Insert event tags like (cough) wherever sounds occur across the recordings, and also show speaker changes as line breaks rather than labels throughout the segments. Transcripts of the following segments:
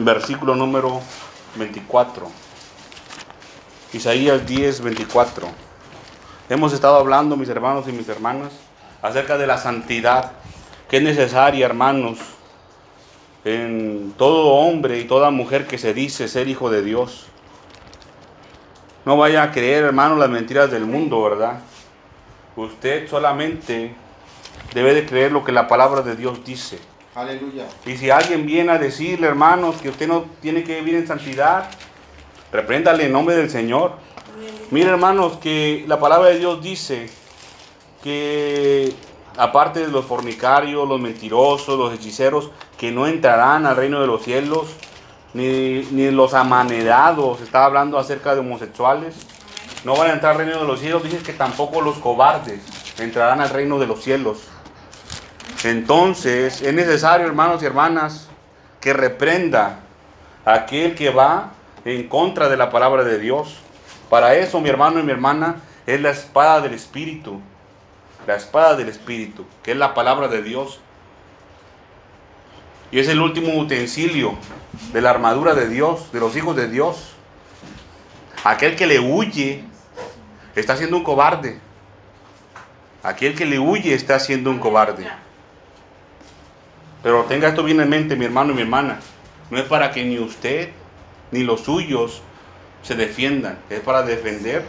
el versículo número 24. Isaías 10, 24. Hemos estado hablando, mis hermanos y mis hermanas, acerca de la santidad, que es necesaria, hermanos, en todo hombre y toda mujer que se dice ser hijo de Dios. No vaya a creer, hermano, las mentiras del mundo, ¿verdad? Usted solamente debe de creer lo que la palabra de Dios dice.
Aleluya.
Y si alguien viene a decirle, hermanos, que usted no tiene que vivir en santidad, repréndale en nombre del Señor. Mire, hermanos, que la palabra de Dios dice que aparte de los fornicarios, los mentirosos, los hechiceros, que no entrarán al reino de los cielos, ni, ni los amanerados, estaba hablando acerca de homosexuales, no van a entrar al reino de los cielos, dice que tampoco los cobardes entrarán al reino de los cielos. Entonces es necesario, hermanos y hermanas, que reprenda a aquel que va en contra de la palabra de Dios. Para eso, mi hermano y mi hermana, es la espada del Espíritu. La espada del Espíritu, que es la palabra de Dios. Y es el último utensilio de la armadura de Dios, de los hijos de Dios. Aquel que le huye está siendo un cobarde. Aquel que le huye está siendo un cobarde. Pero tenga esto bien en mente, mi hermano y mi hermana. No es para que ni usted ni los suyos se defiendan. Es para defender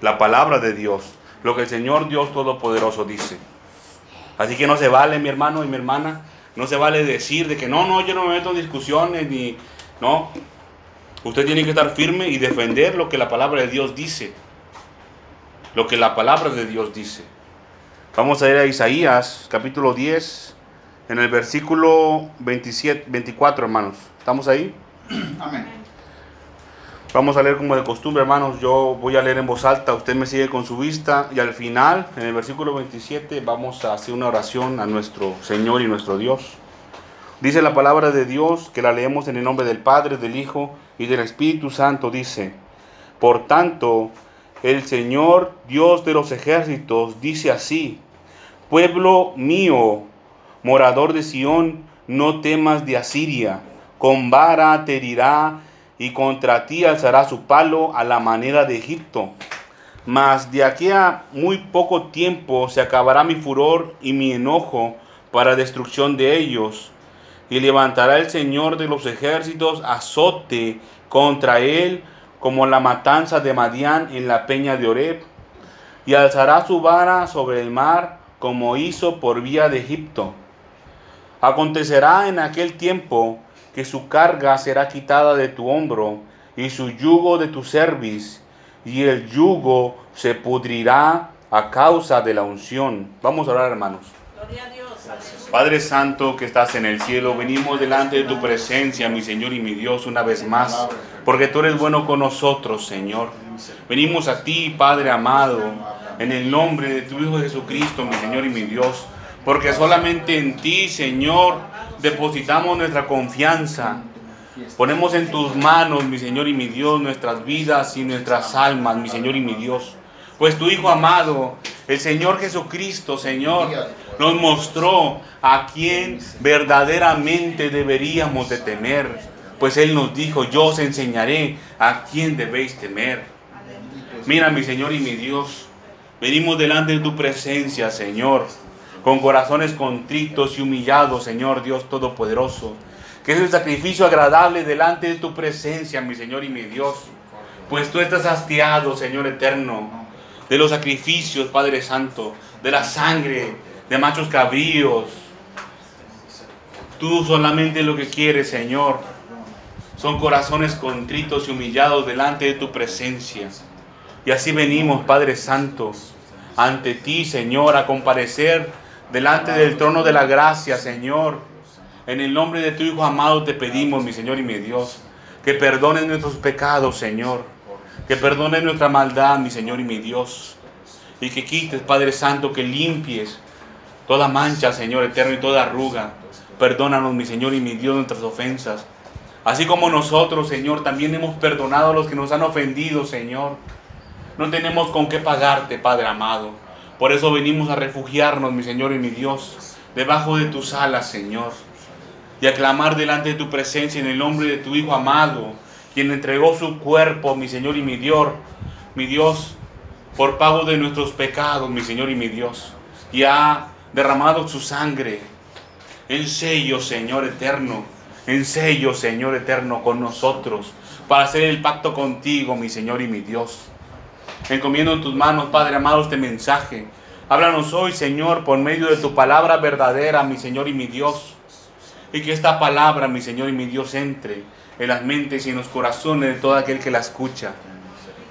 la palabra de Dios. Lo que el Señor Dios Todopoderoso dice. Así que no se vale, mi hermano y mi hermana. No se vale decir de que no, no, yo no me meto en discusiones ni... No. Usted tiene que estar firme y defender lo que la palabra de Dios dice. Lo que la palabra de Dios dice. Vamos a ir a Isaías capítulo 10, en el versículo 27, 24, hermanos. ¿Estamos ahí? (clears throat)
Amén.
Vamos a leer como de costumbre, hermanos. Yo voy a leer en voz alta, usted me sigue con su vista y al final, en el versículo 27, vamos a hacer una oración a nuestro Señor y nuestro Dios. Dice la palabra de Dios que la leemos en el nombre del Padre, del Hijo y del Espíritu Santo. Dice, por tanto, el Señor Dios de los ejércitos dice así, pueblo mío, morador de Sión, no temas de Asiria, con vara te herirá y contra ti alzará su palo a la manera de Egipto. Mas de aquí a muy poco tiempo se acabará mi furor y mi enojo para destrucción de ellos. Y levantará el Señor de los ejércitos azote contra él como la matanza de Madián en la peña de Oreb. Y alzará su vara sobre el mar como hizo por vía de Egipto. Acontecerá en aquel tiempo que su carga será quitada de tu hombro y su yugo de tu cerviz, y el yugo se pudrirá a causa de la unción. Vamos a orar, hermanos.
Gloria a Dios.
Padre Santo que estás en el cielo, venimos delante de tu presencia, mi Señor y mi Dios, una vez más, porque tú eres bueno con nosotros, Señor. Venimos a ti, Padre amado, en el nombre de tu Hijo Jesucristo, mi Señor y mi Dios, porque solamente en ti, Señor, depositamos nuestra confianza. Ponemos en tus manos, mi Señor y mi Dios, nuestras vidas y nuestras almas, mi Señor y mi Dios. Pues tu Hijo amado, el Señor Jesucristo, Señor, nos mostró a quién verdaderamente deberíamos de temer. Pues Él nos dijo, yo os enseñaré a quién debéis temer. Mira, mi Señor y mi Dios, venimos delante de tu presencia, Señor, con corazones contritos y humillados, Señor Dios Todopoderoso. Que es el sacrificio agradable delante de tu presencia, mi Señor y mi Dios. Pues tú estás hastiado, Señor eterno, de los sacrificios, Padre Santo, de la sangre, de machos cabríos. Tú solamente lo que quieres, Señor, son corazones contritos y humillados delante de tu presencia. Y así venimos, Padre Santo, ante ti, Señor, a comparecer delante del trono de la gracia, Señor. En el nombre de tu Hijo amado te pedimos, mi Señor y mi Dios, que perdones nuestros pecados, Señor. Que perdones nuestra maldad, mi Señor y mi Dios. Y que quites, Padre Santo, que limpies toda mancha, Señor eterno, y toda arruga. Perdónanos, mi Señor y mi Dios, nuestras ofensas. Así como nosotros, Señor, también hemos perdonado a los que nos han ofendido, Señor. No tenemos con qué pagarte, Padre amado. Por eso venimos a refugiarnos, mi Señor y mi Dios, debajo de tus alas, Señor. y a clamar delante de tu presencia en el nombre de tu Hijo amado, quien entregó su cuerpo, mi Señor y mi Dios, mi Dios, por pago de nuestros pecados, mi Señor y mi Dios, y ha derramado su sangre en sello, Señor eterno, en sello, Señor eterno, con nosotros, para hacer el pacto contigo, mi Señor y mi Dios. Encomiendo en tus manos, Padre amado, este mensaje. Háblanos hoy, Señor, por medio de tu palabra verdadera, mi Señor y mi Dios. Y que esta palabra, mi Señor y mi Dios, entre en las mentes y en los corazones de todo aquel que la escucha.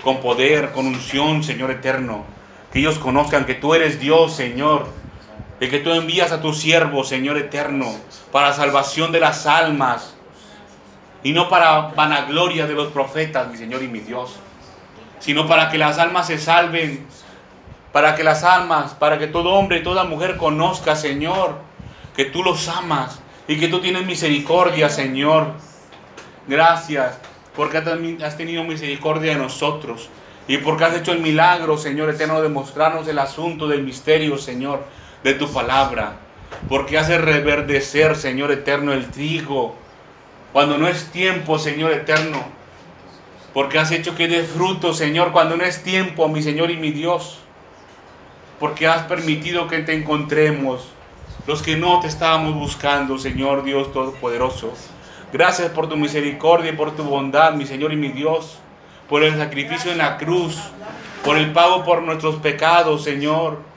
Con poder, con unción, Señor eterno. Que ellos conozcan que tú eres Dios, Señor y que tú envías a tu siervo, Señor eterno, para salvación de las almas y no para vanagloria de los profetas, mi Señor y mi Dios, sino para que las almas se salven, para que las almas, para que todo hombre y toda mujer conozca, Señor, que tú los amas y que tú tienes misericordia, Señor. Gracias porque has tenido misericordia de nosotros y porque has hecho el milagro, Señor eterno, de mostrarnos el asunto del misterio, Señor de tu palabra, porque hace reverdecer, Señor eterno, el trigo, cuando no es tiempo, Señor eterno, porque has hecho que dé fruto, Señor, cuando no es tiempo, mi Señor y mi Dios, porque has permitido que te encontremos, los que no te estábamos buscando, Señor Dios Todopoderoso. Gracias por tu misericordia y por tu bondad, mi Señor y mi Dios, por el sacrificio en la cruz, por el pago por nuestros pecados, Señor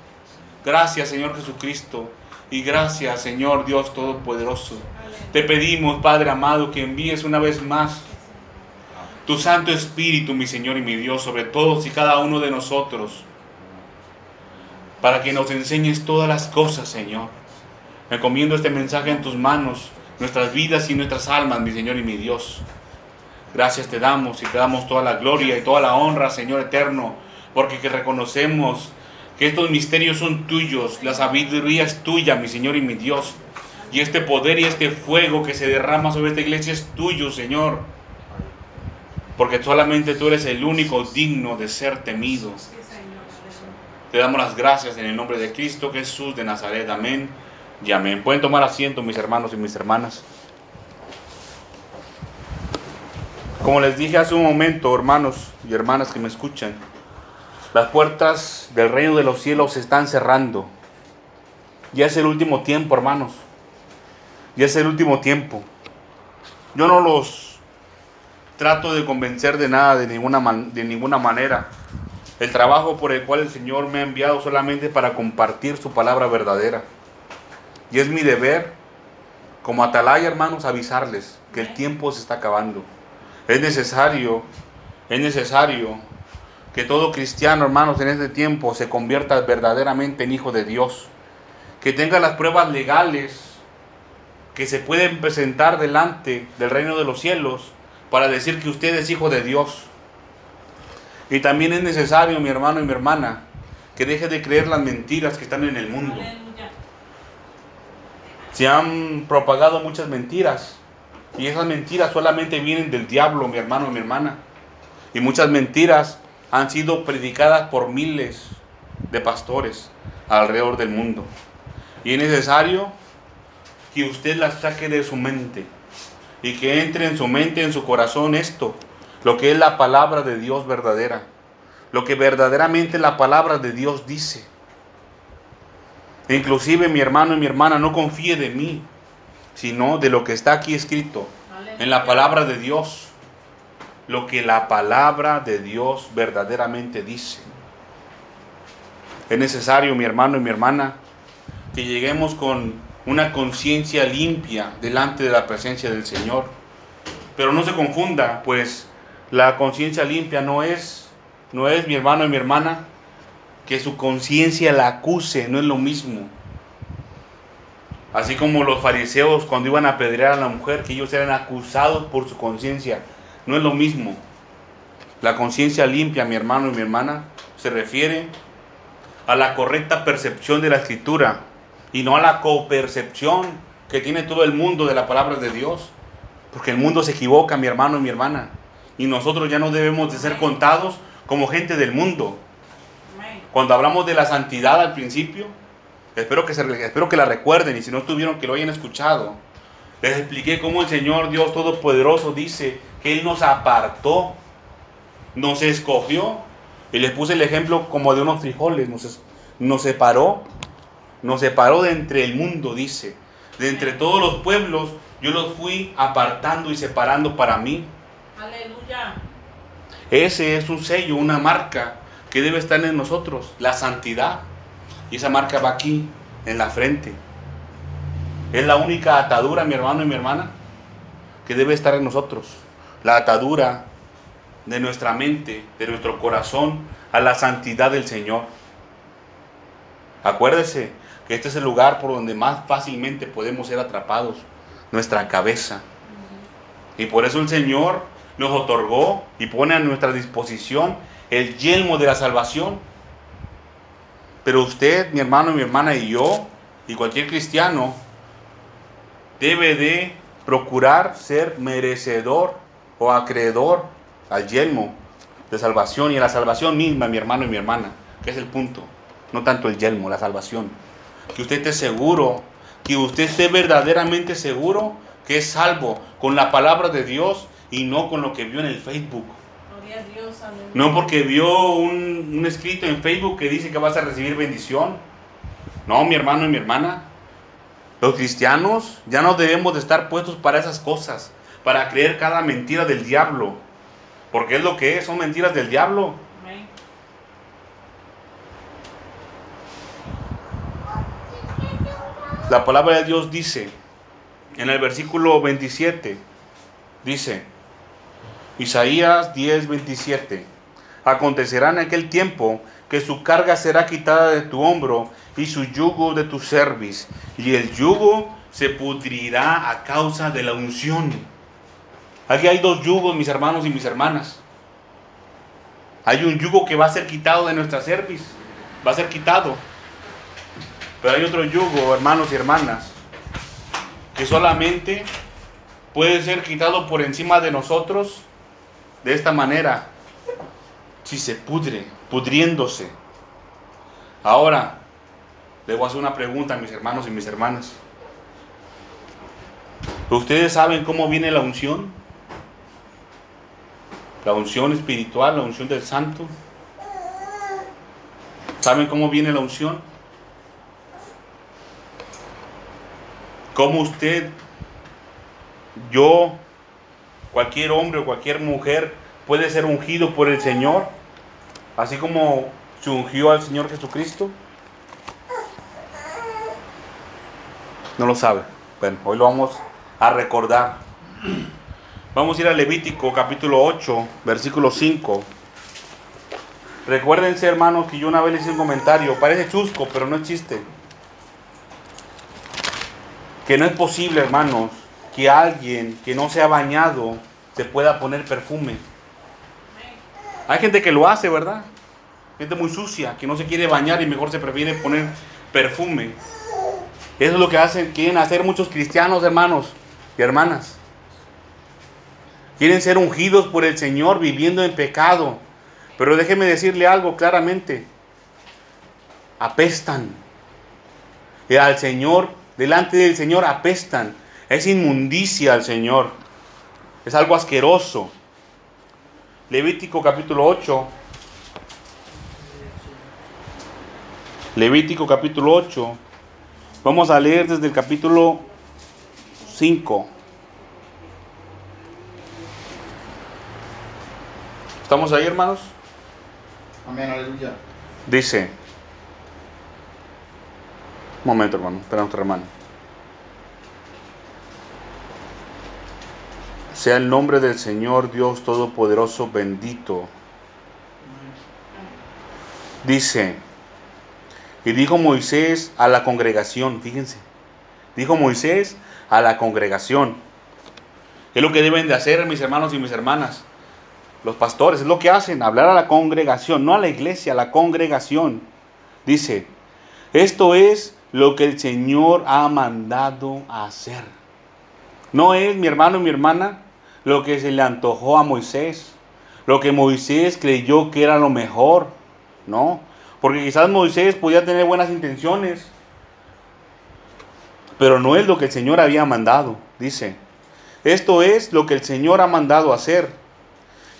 Gracias Señor Jesucristo y gracias Señor Dios Todopoderoso. Te pedimos Padre amado que envíes una vez más tu Santo Espíritu, mi Señor y mi Dios, sobre todos y cada uno de nosotros, para que nos enseñes todas las cosas, Señor. Me encomiendo este mensaje en tus manos, nuestras vidas y nuestras almas, mi Señor y mi Dios. Gracias te damos y te damos toda la gloria y toda la honra, Señor eterno, porque que reconocemos que estos misterios son tuyos, la sabiduría es tuya, mi Señor y mi Dios. Y este poder y este fuego que se derrama sobre esta iglesia es tuyo, Señor. Porque solamente tú eres el único digno de ser temido. Te damos las gracias en el nombre de Cristo Jesús de Nazaret. Amén y amén. Pueden tomar asiento mis hermanos y mis hermanas. Como les dije hace un momento, hermanos y hermanas que me escuchan, las puertas del reino de los cielos se están cerrando. Ya es el último tiempo, hermanos. Ya es el último tiempo. Yo no los trato de convencer de nada, de ninguna, de ninguna manera. El trabajo por el cual el Señor me ha enviado solamente para compartir su palabra verdadera. Y es mi deber, como atalaya, hermanos, avisarles que el tiempo se está acabando. Es necesario, es necesario que todo cristiano, hermanos, en este tiempo se convierta verdaderamente en hijo de Dios. Que tenga las pruebas legales que se pueden presentar delante del reino de los cielos para decir que usted es hijo de Dios. Y también es necesario, mi hermano y mi hermana, que deje de creer las mentiras que están en el mundo. Se han propagado muchas mentiras y esas mentiras solamente vienen del diablo, mi hermano y mi hermana. Y muchas mentiras han sido predicadas por miles de pastores alrededor del mundo. Y es necesario que usted las saque de su mente y que entre en su mente, en su corazón esto, lo que es la palabra de Dios verdadera, lo que verdaderamente la palabra de Dios dice. inclusive mi hermano y mi hermana no confíe de mí, sino de lo que está aquí escrito en la palabra de Dios lo que la palabra de Dios verdaderamente dice. Es necesario, mi hermano y mi hermana, que lleguemos con una conciencia limpia delante de la presencia del Señor. Pero no se confunda, pues la conciencia limpia no es, no es mi hermano y mi hermana, que su conciencia la acuse, no es lo mismo. Así como los fariseos cuando iban a apedrear a la mujer, que ellos eran acusados por su conciencia no es lo mismo. La conciencia limpia, mi hermano y mi hermana, se refiere a la correcta percepción de la escritura y no a la copercepción que tiene todo el mundo de la palabra de Dios. Porque el mundo se equivoca, mi hermano y mi hermana. Y nosotros ya no debemos de ser contados como gente del mundo. Cuando hablamos de la santidad al principio, espero que, se, espero que la recuerden y si no estuvieron que lo hayan escuchado. Les expliqué cómo el Señor Dios Todopoderoso dice que Él nos apartó, nos escogió. Y les puse el ejemplo como de unos frijoles, nos, nos separó, nos separó de entre el mundo, dice. De entre todos los pueblos, yo los fui apartando y separando para mí.
Aleluya.
Ese es un sello, una marca que debe estar en nosotros, la santidad. Y esa marca va aquí, en la frente. Es la única atadura, mi hermano y mi hermana, que debe estar en nosotros. La atadura de nuestra mente, de nuestro corazón, a la santidad del Señor. Acuérdese que este es el lugar por donde más fácilmente podemos ser atrapados, nuestra cabeza. Y por eso el Señor nos otorgó y pone a nuestra disposición el yelmo de la salvación. Pero usted, mi hermano, mi hermana y yo, y cualquier cristiano, debe de procurar ser merecedor o acreedor al yelmo de salvación y a la salvación misma, mi hermano y mi hermana, que es el punto. No tanto el yelmo, la salvación. Que usted esté seguro, que usted esté verdaderamente seguro que es salvo con la palabra de Dios y no con lo que vio en el Facebook.
Gloria a Dios, aleluya.
No porque vio un, un escrito en Facebook que dice que vas a recibir bendición. No, mi hermano y mi hermana. Los cristianos ya no debemos de estar puestos para esas cosas, para creer cada mentira del diablo. Porque es lo que es, son mentiras del diablo.
Amén.
La palabra de Dios dice, en el versículo 27, dice, Isaías 10, 27, acontecerá en aquel tiempo que su carga será quitada de tu hombro y su yugo de tu cerviz, y el yugo se pudrirá a causa de la unción. Aquí hay dos yugos, mis hermanos y mis hermanas. Hay un yugo que va a ser quitado de nuestra cerviz, va a ser quitado. Pero hay otro yugo, hermanos y hermanas, que solamente puede ser quitado por encima de nosotros de esta manera, si se pudre, pudriéndose. Ahora, le voy a hacer una pregunta a mis hermanos y mis hermanas. ¿Ustedes saben cómo viene la unción? La unción espiritual, la unción del santo. ¿Saben cómo viene la unción? ¿Cómo usted, yo, cualquier hombre o cualquier mujer puede ser ungido por el Señor? Así como se ungió al Señor Jesucristo. No lo sabe. Bueno, hoy lo vamos a recordar. Vamos a ir a Levítico capítulo 8, versículo 5. Recuérdense, hermanos, que yo una vez le hice un comentario. Parece chusco, pero no es chiste. Que no es posible, hermanos, que alguien que no se ha bañado se pueda poner perfume. Hay gente que lo hace, ¿verdad? Gente muy sucia, que no se quiere bañar y mejor se prefiere poner perfume. Eso es lo que hacen, quieren hacer muchos cristianos, hermanos y hermanas. Quieren ser ungidos por el Señor viviendo en pecado. Pero déjeme decirle algo claramente. Apestan. Y al Señor, delante del Señor apestan. Es inmundicia al Señor. Es algo asqueroso. Levítico capítulo 8. Levítico capítulo 8. Vamos a leer desde el capítulo 5. ¿Estamos ahí, hermanos?
Amén, aleluya.
Dice. Momento, hermano. Espera nuestro hermano. Sea el nombre del Señor Dios Todopoderoso bendito. Dice. Y dijo Moisés a la congregación, fíjense. Dijo Moisés a la congregación. Es lo que deben de hacer mis hermanos y mis hermanas. Los pastores es lo que hacen, hablar a la congregación, no a la iglesia, a la congregación. Dice, esto es lo que el Señor ha mandado hacer. No es, mi hermano y mi hermana, lo que se le antojó a Moisés, lo que Moisés creyó que era lo mejor, ¿no? Porque quizás Moisés podía tener buenas intenciones, pero no es lo que el Señor había mandado, dice. Esto es lo que el Señor ha mandado hacer.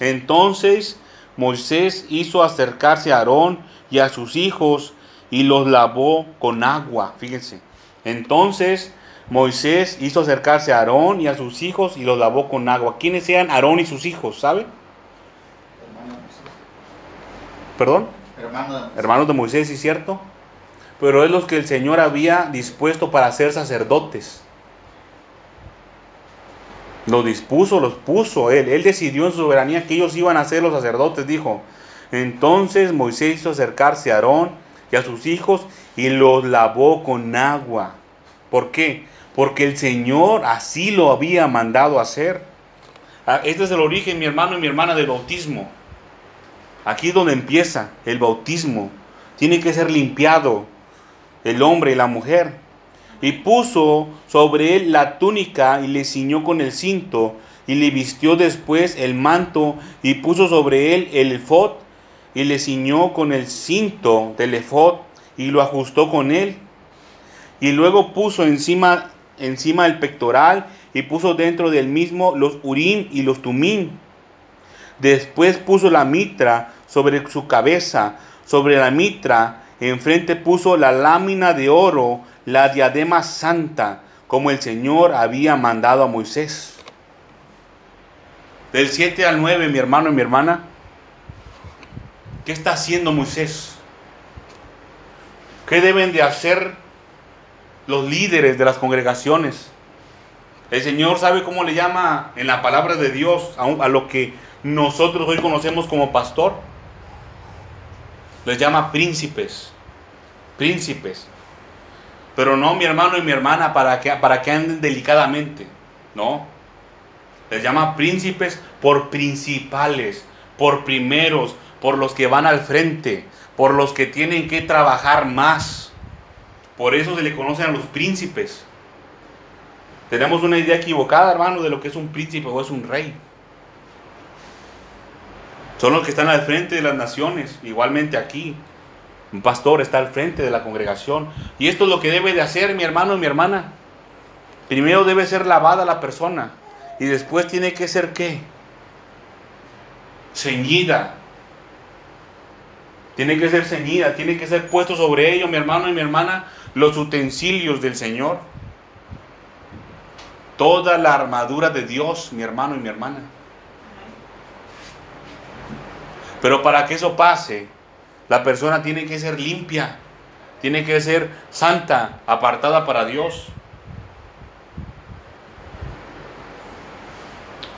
Entonces Moisés hizo acercarse a Aarón y a sus hijos y los lavó con agua. Fíjense. Entonces Moisés hizo acercarse a Aarón y a sus hijos y los lavó con agua. ¿Quiénes sean Aarón y sus hijos? ¿Sabe?
Hermano de Moisés.
¿Perdón? Hermanos de Moisés, ¿sí cierto? Pero es los que el Señor había dispuesto para ser sacerdotes. Los dispuso, los puso él. Él decidió en su soberanía que ellos iban a ser los sacerdotes, dijo. Entonces Moisés hizo acercarse a Aarón y a sus hijos y los lavó con agua. ¿Por qué? Porque el Señor así lo había mandado hacer. Ah, Este es el origen, mi hermano y mi hermana, del bautismo. Aquí es donde empieza el bautismo. Tiene que ser limpiado el hombre y la mujer. Y puso sobre él la túnica y le ciñó con el cinto y le vistió después el manto y puso sobre él el efod y le ciñó con el cinto del efod y lo ajustó con él. Y luego puso encima, encima el pectoral y puso dentro del mismo los urim y los tumim. Después puso la mitra sobre su cabeza, sobre la mitra enfrente puso la lámina de oro, la diadema santa, como el Señor había mandado a Moisés. Del 7 al 9, mi hermano y mi hermana, ¿qué está haciendo Moisés? ¿Qué deben de hacer los líderes de las congregaciones? El Señor sabe cómo le llama en la palabra de Dios a, a lo que nosotros hoy conocemos como pastor. Les llama príncipes. Príncipes. Pero no mi hermano y mi hermana para que, para que anden delicadamente. No. Les llama príncipes por principales, por primeros, por los que van al frente, por los que tienen que trabajar más. Por eso se le conocen a los príncipes. Tenemos una idea equivocada, hermano, de lo que es un príncipe o es un rey. Son los que están al frente de las naciones, igualmente aquí. Un pastor está al frente de la congregación. Y esto es lo que debe de hacer mi hermano y mi hermana. Primero debe ser lavada la persona. Y después tiene que ser qué? Ceñida. Tiene que ser ceñida. Tiene que ser puesto sobre ello, mi hermano y mi hermana, los utensilios del Señor. Toda la armadura de Dios, mi hermano y mi hermana. Pero para que eso pase, la persona tiene que ser limpia, tiene que ser santa, apartada para Dios.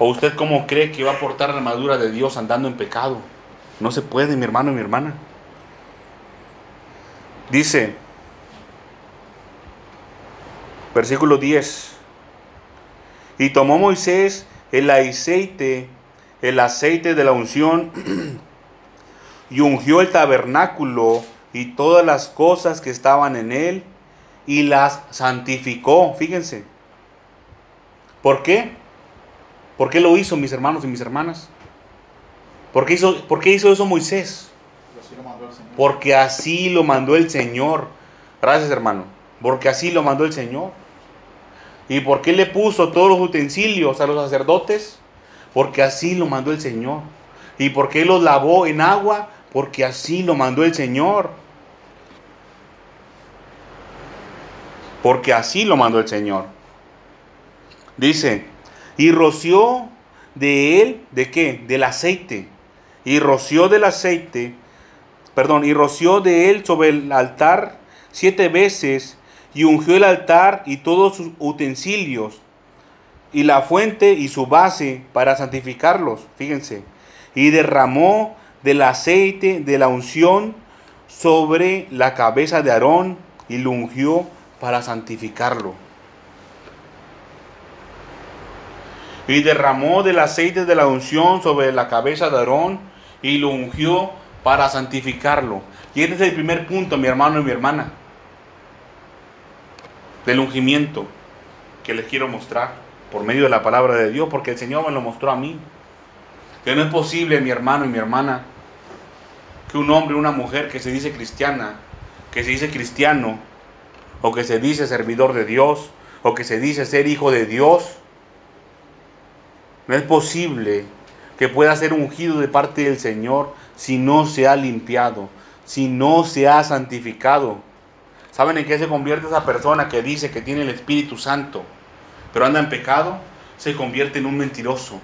¿O usted cómo cree que va a portar la armadura de Dios andando en pecado? No se puede, mi hermano y mi hermana. Dice, versículo 10, y tomó Moisés el aceite, el aceite de la unción, (clears throat) y ungió el tabernáculo y todas las cosas que estaban en él, y las santificó. Fíjense. ¿Por qué? ¿Por qué lo hizo, mis hermanos y mis hermanas? ¿Por qué hizo, por qué hizo eso Moisés?
Así lo mandó el Señor.
Porque así lo mandó el Señor. Gracias, hermano. Porque así lo mandó el Señor. ¿Y por qué le puso todos los utensilios a los sacerdotes? Porque así lo mandó el Señor. ¿Y por qué los lavó en agua? Porque así lo mandó el Señor. Porque así lo mandó el Señor. Dice, y roció de él, ¿de qué? Del aceite. Y roció del aceite, perdón, y roció de él sobre el altar siete veces, y ungió el altar y todos sus utensilios, y la fuente y su base para santificarlos, fíjense, y derramó del aceite de la unción sobre la cabeza de Aarón, y lo ungió para santificarlo. Y derramó del aceite de la unción sobre la cabeza de Aarón y lo ungió para santificarlo. Y este es el primer punto, mi hermano y mi hermana, del ungimiento que les quiero mostrar por medio de la palabra de Dios, porque el Señor me lo mostró a mí. Que no es posible, mi hermano y mi hermana, que un hombre o una mujer que se dice cristiana, que se dice cristiano, o que se dice servidor de Dios, o que se dice ser hijo de Dios, no es posible que pueda ser ungido de parte del Señor si no se ha limpiado, si no se ha santificado. ¿Saben en qué se convierte esa persona que dice que tiene el Espíritu Santo, pero anda en pecado? Se convierte en un mentiroso.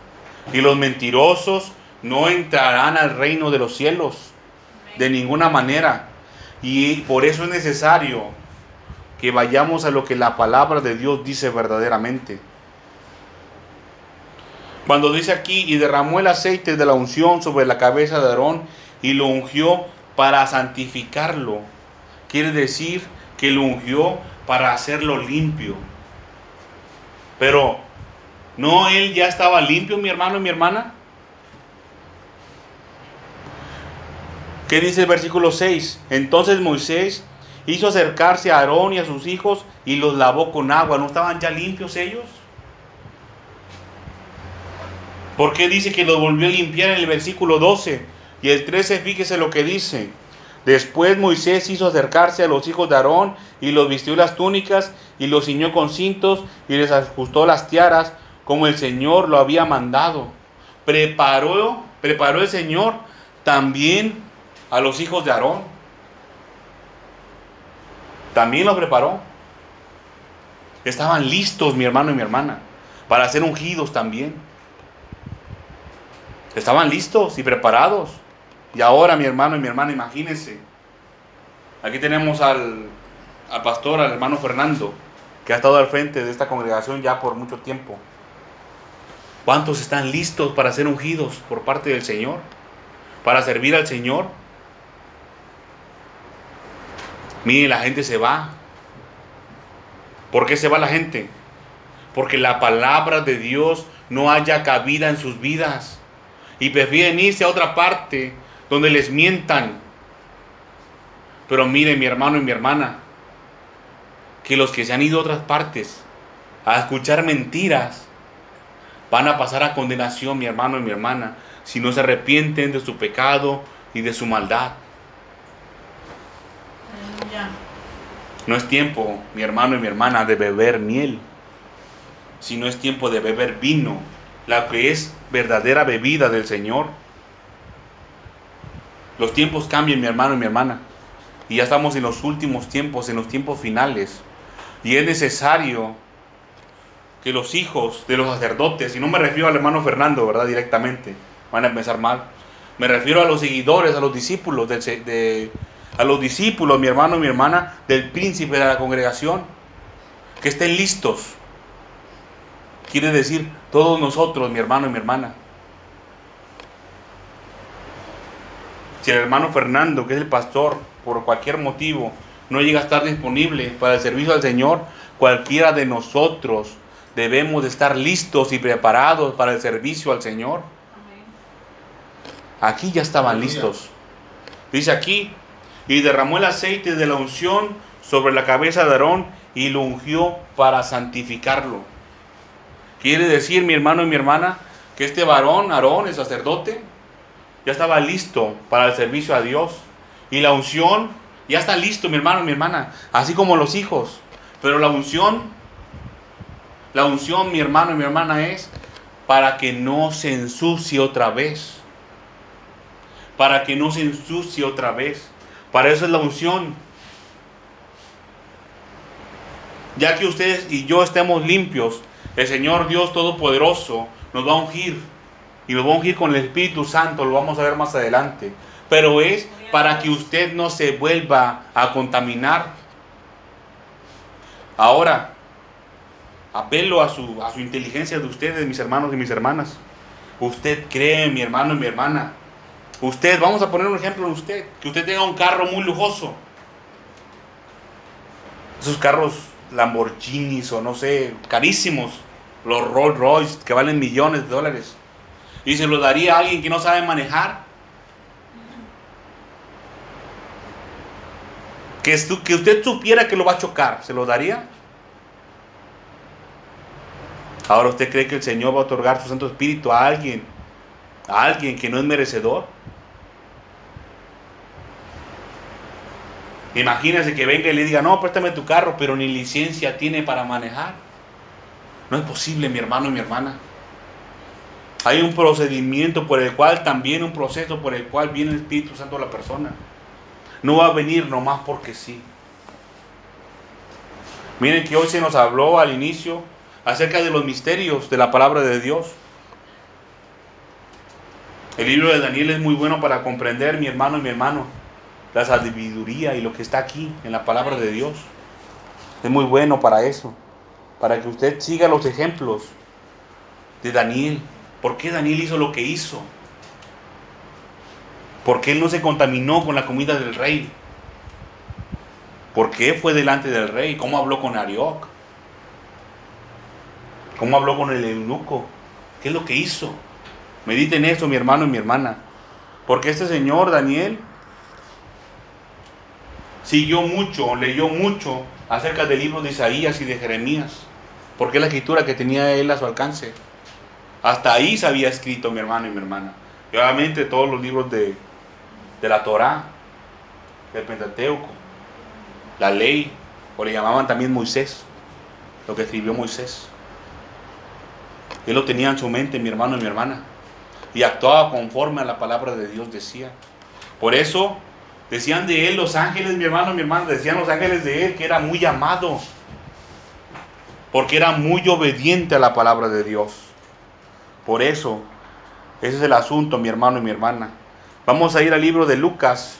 Y los mentirosos no entrarán al reino de los cielos de ninguna manera. Y por eso es necesario que vayamos a lo que la palabra de Dios dice verdaderamente. Cuando dice aquí, y derramó el aceite de la unción sobre la cabeza de Aarón y lo ungió para santificarlo, quiere decir que lo ungió para hacerlo limpio. Pero, ¿no él ya estaba limpio, mi hermano y mi hermana? ¿Qué dice el versículo 6? Entonces Moisés hizo acercarse a Aarón y a sus hijos y los lavó con agua. ¿No estaban ya limpios ellos? ¿Por qué dice que los volvió a limpiar en el versículo 12? Y el 13, fíjese lo que dice. Después Moisés hizo acercarse a los hijos de Aarón y los vistió las túnicas y los ciñó con cintos y les ajustó las tiaras como el Señor lo había mandado. Preparó, preparó el Señor también a los hijos de Aarón. También los preparó. Estaban listos mi hermano y mi hermana para ser ungidos también. Estaban listos y preparados. Y ahora, mi hermano y mi hermana, imagínense. Aquí tenemos al, al pastor, al hermano Fernando, que ha estado al frente de esta congregación ya por mucho tiempo. ¿Cuántos están listos para ser ungidos por parte del Señor? Para servir al Señor. Mire, la gente se va. ¿Por qué se va la gente? Porque la palabra de Dios no haya cabida en sus vidas y prefieren irse a otra parte donde les mientan. Pero mire mi hermano y mi hermana, que los que se han ido a otras partes a escuchar mentiras van a pasar a condenación, mi hermano y mi hermana, si no se arrepienten de su pecado y de su maldad. No es tiempo, mi hermano y mi hermana, de beber miel, sino es tiempo de beber vino la que es verdadera bebida del Señor. Los tiempos cambian, mi hermano y mi hermana. Y ya estamos en los últimos tiempos, en los tiempos finales. Y es necesario que los hijos de los sacerdotes, y no me refiero al hermano Fernando, ¿verdad? Directamente, van a empezar mal. Me refiero a los seguidores, a los discípulos, de, a los discípulos, mi hermano y mi hermana, del príncipe de la congregación, que estén listos Quiere decir todos nosotros, mi hermano y mi hermana. Si el hermano Fernando, que es el pastor, por cualquier motivo, no llega a estar disponible para el servicio al Señor, cualquiera de nosotros debemos de estar listos y preparados para el servicio al Señor. Aquí ya estaban listos. Dice aquí, y derramó el aceite de la unción sobre la cabeza de Aarón y lo ungió para santificarlo. Quiere decir, mi hermano y mi hermana, que este varón, Aarón, el sacerdote, ya estaba listo para el servicio a Dios. Y la unción ya está listo, mi hermano y mi hermana, así como los hijos. Pero la unción, la unción, mi hermano y mi hermana, es para que no se ensucie otra vez. Para que no se ensucie otra vez. Para eso es la unción. Ya que ustedes y yo estemos limpios, el Señor Dios Todopoderoso nos va a ungir y nos va a ungir con el Espíritu Santo, lo vamos a ver más adelante. Pero es para que usted no se vuelva a contaminar. Ahora, apelo a su, a su inteligencia de ustedes, mis hermanos y mis hermanas. Usted cree, mi hermano y mi hermana. Usted, vamos a poner un ejemplo de usted, que usted tenga un carro muy lujoso. Esos carros Lamborghinis o no sé, carísimos, los Rolls Royce que valen millones de dólares, y se lo daría a alguien que no sabe manejar. Que, que usted supiera que lo va a chocar, ¿se lo daría? Ahora usted cree que el Señor va a otorgar su Santo Espíritu a alguien, a alguien que no es merecedor. Imagínese que venga y le diga, no, préstame tu carro, pero ni licencia tiene para manejar. No es posible, mi hermano y mi hermana. Hay un procedimiento por el cual, también un proceso por el cual viene el Espíritu Santo a la persona. No va a venir nomás porque sí. Miren que hoy se nos habló al inicio acerca de los misterios de la palabra de Dios. El libro de Daniel es muy bueno para comprender, mi hermano y mi hermano, la sabiduría y lo que está aquí en la palabra de Dios. Es muy bueno para eso, para que usted siga los ejemplos de Daniel. ¿Por qué Daniel hizo lo que hizo? ¿Por qué él no se contaminó con la comida del rey? ¿Por qué fue delante del rey? ¿Cómo habló con Arioc? ¿Cómo habló con el eunuco? ¿Qué es lo que hizo? Mediten eso, mi hermano y mi hermana. Porque este señor, Daniel, siguió mucho, leyó mucho acerca del libro de Isaías y de Jeremías. Porque es la escritura que tenía él a su alcance. Hasta ahí se había escrito mi hermano y mi hermana. Y obviamente todos los libros de, de la Torá, del Pentateuco, la ley, o le llamaban también Moisés, lo que escribió Moisés. Él lo tenía en su mente, mi hermano y mi hermana. Y actuaba conforme a la palabra de Dios decía. Por eso decían de él los ángeles, mi hermano mi hermana, decían los ángeles de él que era muy amado. Porque era muy obediente a la palabra de Dios. Por eso, ese es el asunto, mi hermano y mi hermana. Vamos a ir al libro de Lucas.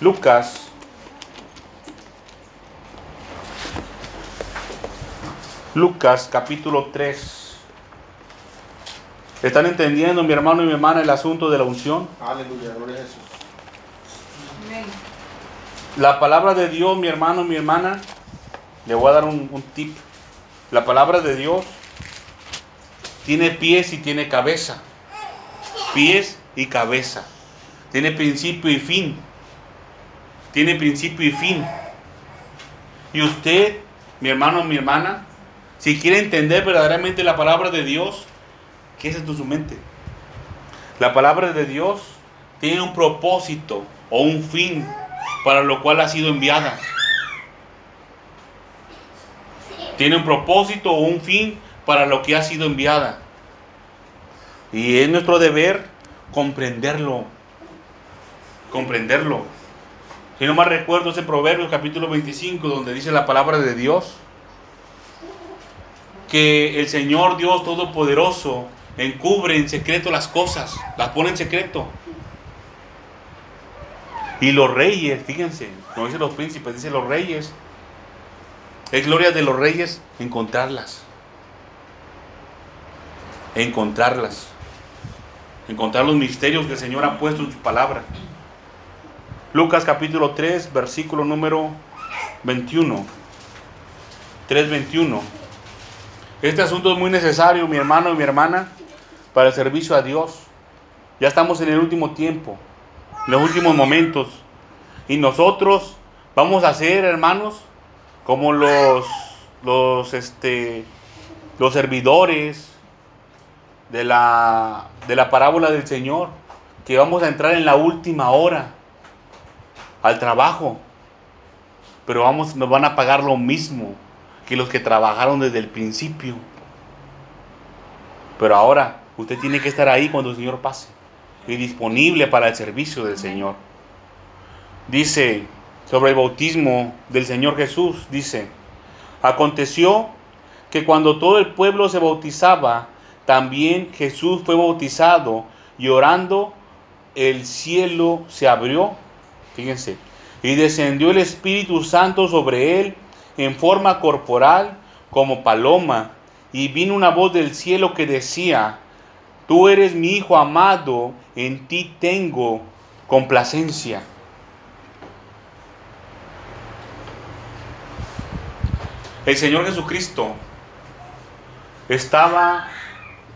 Lucas Lucas capítulo 3. ¿Están entendiendo, mi hermano y mi hermana, el asunto de la unción?
Aleluya, gloria a Jesús.
La palabra de Dios, mi hermano mi hermana, le voy a dar un, un tip. La palabra de Dios tiene pies y tiene cabeza. Pies y cabeza. Tiene principio y fin. Tiene principio y fin. Y usted, mi hermano, mi hermana, si quiere entender verdaderamente la palabra de Dios, ¿qué es en su mente? La palabra de Dios tiene un propósito o un fin para lo cual ha sido enviada. Tiene un propósito o un fin para lo que ha sido enviada. Y es nuestro deber comprenderlo. Comprenderlo. Si no más recuerdo ese Proverbios capítulo 25 donde dice la palabra de Dios que el Señor Dios Todopoderoso encubre en secreto las cosas, las pone en secreto. Y los reyes, fíjense, no dicen los príncipes, dicen los reyes. Es gloria de los reyes encontrarlas. Encontrarlas. Encontrar los misterios que el Señor ha puesto en su palabra. Lucas capítulo 3, versículo número 21. 3.21. Este asunto es muy necesario, mi hermano y mi hermana, para el servicio a Dios. Ya estamos en el último tiempo, los últimos momentos. Y nosotros vamos a ser, hermanos, como los, los, este, los servidores de la, de la parábola del Señor, que vamos a entrar en la última hora al trabajo, pero vamos, nos van a pagar lo mismo que los que trabajaron desde el principio. Pero ahora usted tiene que estar ahí cuando el Señor pase y disponible para el servicio del Señor. Dice sobre el bautismo del Señor Jesús, dice, aconteció que cuando todo el pueblo se bautizaba, también Jesús fue bautizado y orando el cielo se abrió, fíjense, y descendió el Espíritu Santo sobre él en forma corporal como paloma, y vino una voz del cielo que decía, Tú eres mi Hijo amado, en ti tengo complacencia. El Señor Jesucristo estaba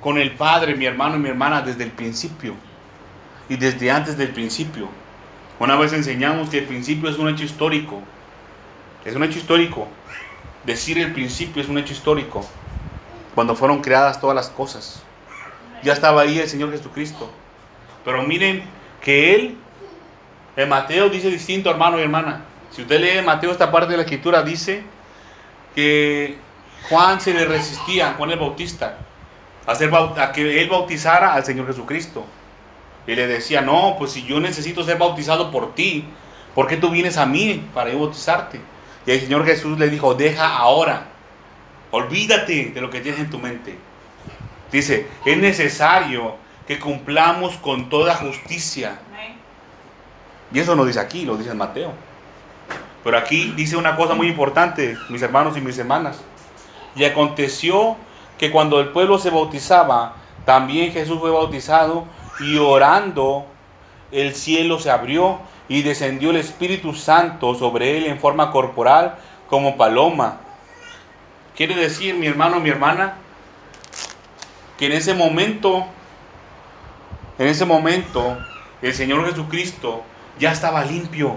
con el Padre, mi hermano y mi hermana, desde el principio y desde antes del principio. Una vez enseñamos que el principio es un hecho histórico. Es un hecho histórico. Decir el principio es un hecho histórico. Cuando fueron creadas todas las cosas. Ya estaba ahí el Señor Jesucristo. Pero miren que Él, En Mateo dice distinto, hermano y hermana. Si usted lee en Mateo esta parte de la escritura, dice que Juan se le resistía, Juan el Bautista, a, hacer, a que él bautizara al Señor Jesucristo. Y le decía, no, pues si yo necesito ser bautizado por ti, ¿por qué tú vienes a mí para yo bautizarte? Y el Señor Jesús le dijo, deja ahora, olvídate de lo que tienes en tu mente. Dice, es necesario que cumplamos con toda justicia. Y eso no dice aquí, lo dice en Mateo. Pero aquí dice una cosa muy importante, mis hermanos y mis hermanas. Y aconteció que cuando el pueblo se bautizaba, también Jesús fue bautizado y orando el cielo se abrió y descendió el Espíritu Santo sobre él en forma corporal como paloma. Quiere decir, mi hermano, mi hermana, que en ese momento, en ese momento, el Señor Jesucristo ya estaba limpio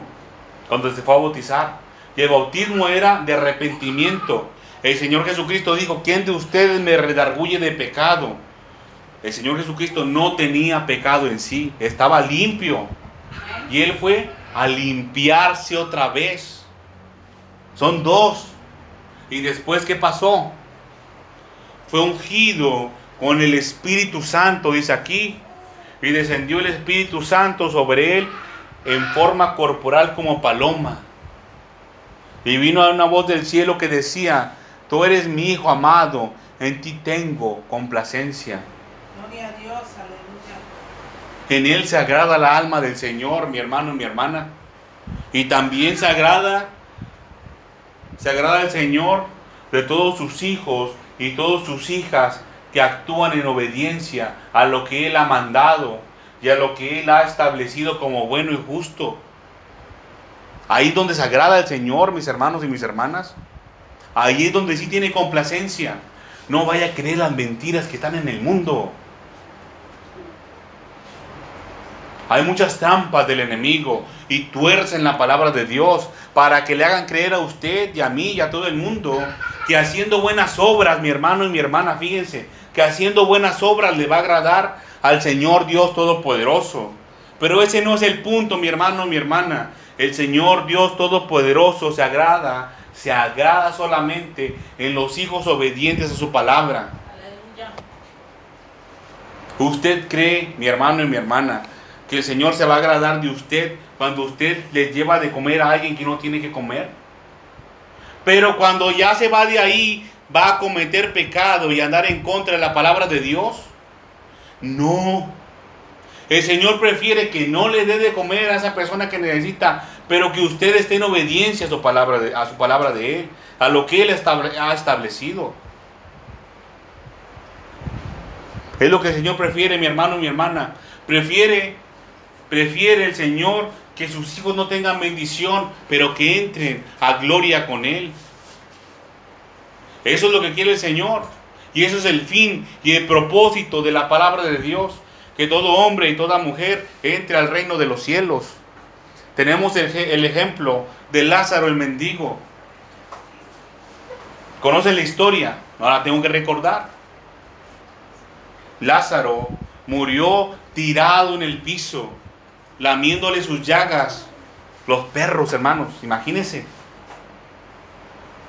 cuando se fue a bautizar. Y el bautismo era de arrepentimiento. El Señor Jesucristo dijo, ¿quién de ustedes me redarguye de pecado? El Señor Jesucristo no tenía pecado en sí, estaba limpio. Y Él fue a limpiarse otra vez. Son dos. Y después, ¿qué pasó? Fue ungido con el Espíritu Santo, dice aquí. Y descendió el Espíritu Santo sobre él en forma corporal como paloma. Y vino a una voz del cielo que decía, tú eres mi Hijo amado, en ti tengo complacencia.
Gloria a Dios, aleluya.
En Él se agrada la alma del Señor, mi hermano y mi hermana. Y también se agrada, se agrada el Señor de todos sus hijos y todas sus hijas que actúan en obediencia a lo que Él ha mandado y a lo que Él ha establecido como bueno y justo. Ahí es donde se agrada el Señor, mis hermanos y mis hermanas. Ahí es donde sí tiene complacencia. No vaya a creer las mentiras que están en el mundo. Hay muchas trampas del enemigo y tuercen la palabra de Dios para que le hagan creer a usted y a mí y a todo el mundo que haciendo buenas obras, mi hermano y mi hermana, fíjense, que haciendo buenas obras le va a agradar al Señor Dios Todopoderoso. Pero ese no es el punto, mi hermano, mi hermana. El Señor Dios Todopoderoso se agrada, se agrada solamente en los hijos obedientes a su palabra.
Aleluya.
¿Usted cree, mi hermano y mi hermana, que el Señor se va a agradar de usted cuando usted le lleva de comer a alguien que no tiene que comer? Pero cuando ya se va de ahí, va a cometer pecado y andar en contra de la palabra de Dios. No. El Señor prefiere que no le dé de comer a esa persona que necesita, pero que usted esté en obediencia a su palabra de, a su palabra de Él, a lo que Él ha establecido. Es lo que el Señor prefiere, mi hermano y mi hermana. Prefiere, prefiere el Señor que sus hijos no tengan bendición, pero que entren a gloria con Él. Eso es lo que quiere el Señor. Y eso es el fin y el propósito de la palabra de Dios. Que todo hombre y toda mujer entre al reino de los cielos. Tenemos el, je- el ejemplo de Lázaro el mendigo. ¿Conocen la historia? No la tengo que recordar. Lázaro murió tirado en el piso, lamiéndole sus llagas. Los perros, hermanos, imagínense.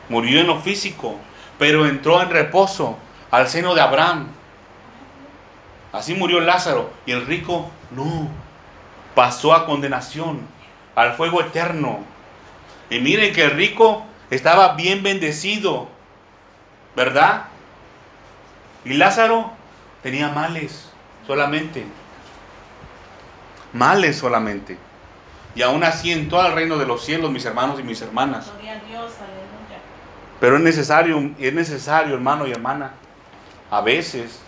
Murió en lo físico, pero entró en reposo al seno de Abraham. Así murió Lázaro y el rico no. Pasó a condenación, al fuego eterno. Y miren que el rico estaba bien bendecido, ¿verdad? Y Lázaro tenía males solamente. Males solamente. Y aún así entró al reino de los cielos, mis hermanos y mis hermanas.
Gloria a Dios.
Pero es necesario, es necesario, hermano y hermana. A veces,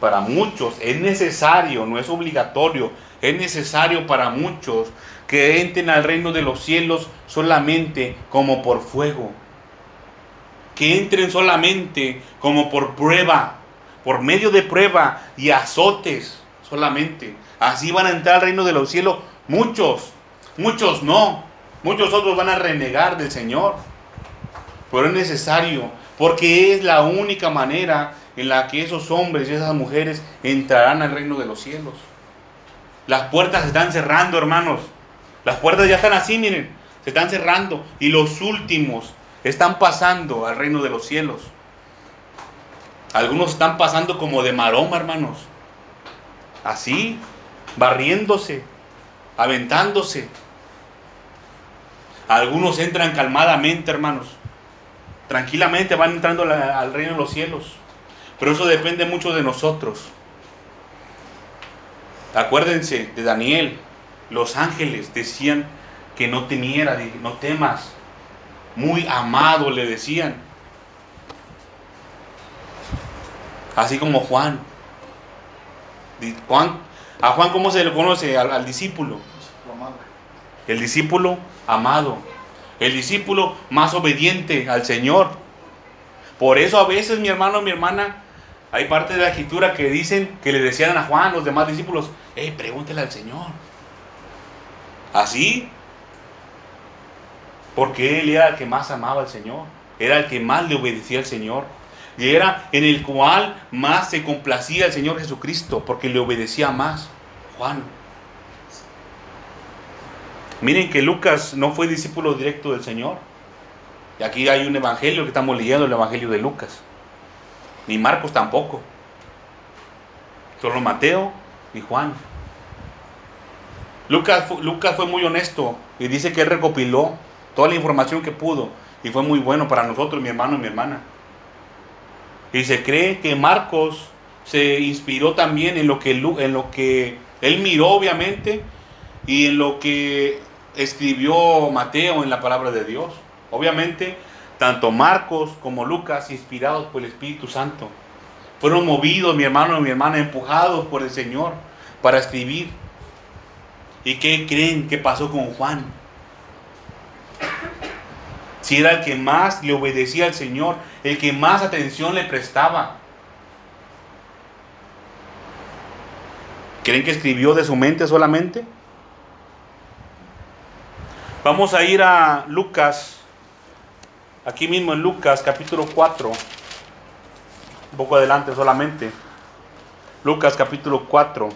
para muchos, es necesario, no es obligatorio, es necesario para muchos que entren al reino de los cielos solamente como por fuego. Que entren solamente como por prueba, por medio de prueba y azotes solamente. Así van a entrar al reino de los cielos muchos, muchos no. Muchos otros van a renegar del Señor. Pero es necesario, porque es la única manera en la que esos hombres y esas mujeres entrarán al reino de los cielos. Las puertas se están cerrando, hermanos. Las puertas ya están así, miren, se están cerrando y los últimos están pasando al reino de los cielos. Algunos están pasando como de maroma, hermanos. Así, barriéndose, aventándose. Algunos entran calmadamente, hermanos. Tranquilamente van entrando al reino de los cielos. Pero eso depende mucho de nosotros. Acuérdense de Daniel. Los ángeles decían que no temiera, no temas. Muy amado le decían. Así como Juan. Juan a Juan, ¿cómo se le conoce al, al discípulo? El discípulo amado. El discípulo más obediente al Señor. Por eso a veces, mi hermano, mi hermana, hay parte de la escritura que dicen que le decían a Juan, los demás discípulos, hey, pregúntele al Señor. Así. Porque él era el que más amaba al Señor. Era el que más le obedecía al Señor. Y era en el cual más se complacía el Señor Jesucristo, porque le obedecía más. Juan. Miren que Lucas no fue discípulo directo del Señor. Y aquí hay un evangelio que estamos leyendo, el evangelio de Lucas. Ni Marcos tampoco. Solo Mateo y Juan. Lucas, Lucas fue muy honesto y dice que él recopiló toda la información que pudo y fue muy bueno para nosotros, mi hermano y mi hermana. Y se cree que Marcos se inspiró también en lo que, en lo que él miró, obviamente, y en lo que escribió Mateo en la palabra de Dios. Obviamente, tanto Marcos como Lucas, inspirados por el Espíritu Santo, fueron movidos, mi hermano y mi hermana, empujados por el Señor para escribir. ¿Y qué creen que pasó con Juan? Si era el que más le obedecía al Señor, el que más atención le prestaba. ¿Creen que escribió de su mente solamente? Vamos a ir a Lucas, aquí mismo en Lucas capítulo 4, un poco adelante solamente. Lucas capítulo 4,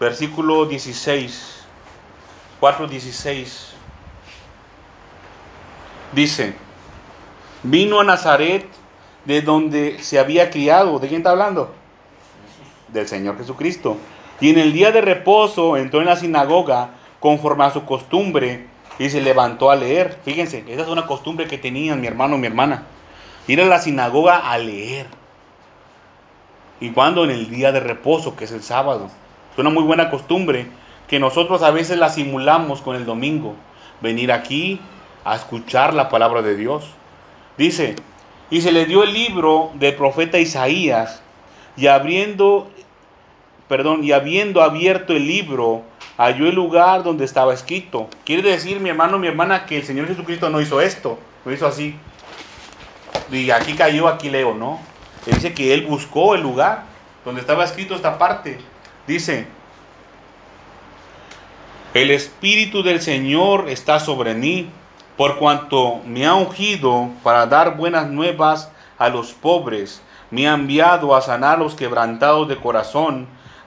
versículo 16, 4, 16. Dice, vino a Nazaret de donde se había criado. ¿De quién está hablando? Del Señor Jesucristo. Y en el día de reposo entró en la sinagoga conforme a su costumbre y se levantó a leer. Fíjense, esa es una costumbre que tenían mi hermano y mi hermana. Ir a la sinagoga a leer. Y cuando en el día de reposo, que es el sábado. Es una muy buena costumbre que nosotros a veces la simulamos con el domingo. Venir aquí a escuchar la palabra de Dios. Dice, y se le dio el libro del profeta Isaías, y abriendo, perdón, y habiendo abierto el libro, halló el lugar donde estaba escrito. Quiere decir, mi hermano, mi hermana, que el Señor Jesucristo no hizo esto, lo hizo así. Y aquí cayó, aquí leo, ¿no? dice que él buscó el lugar donde estaba escrito esta parte. Dice, el Espíritu del Señor está sobre mí por cuanto me ha ungido para dar buenas nuevas a los pobres, me ha enviado a sanar a los quebrantados de corazón,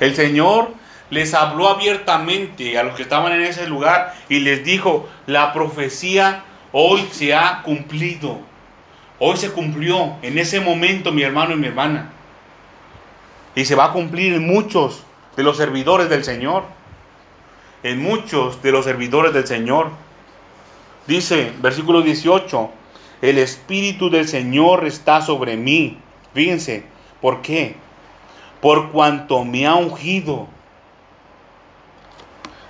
El Señor les habló abiertamente a los que estaban en ese lugar y les dijo, la profecía hoy se ha cumplido. Hoy se cumplió en ese momento, mi hermano y mi hermana. Y se va a cumplir en muchos de los servidores del Señor en muchos de los servidores del Señor. Dice, versículo 18, el Espíritu del Señor está sobre mí. Fíjense, ¿por qué? Por cuanto me ha ungido.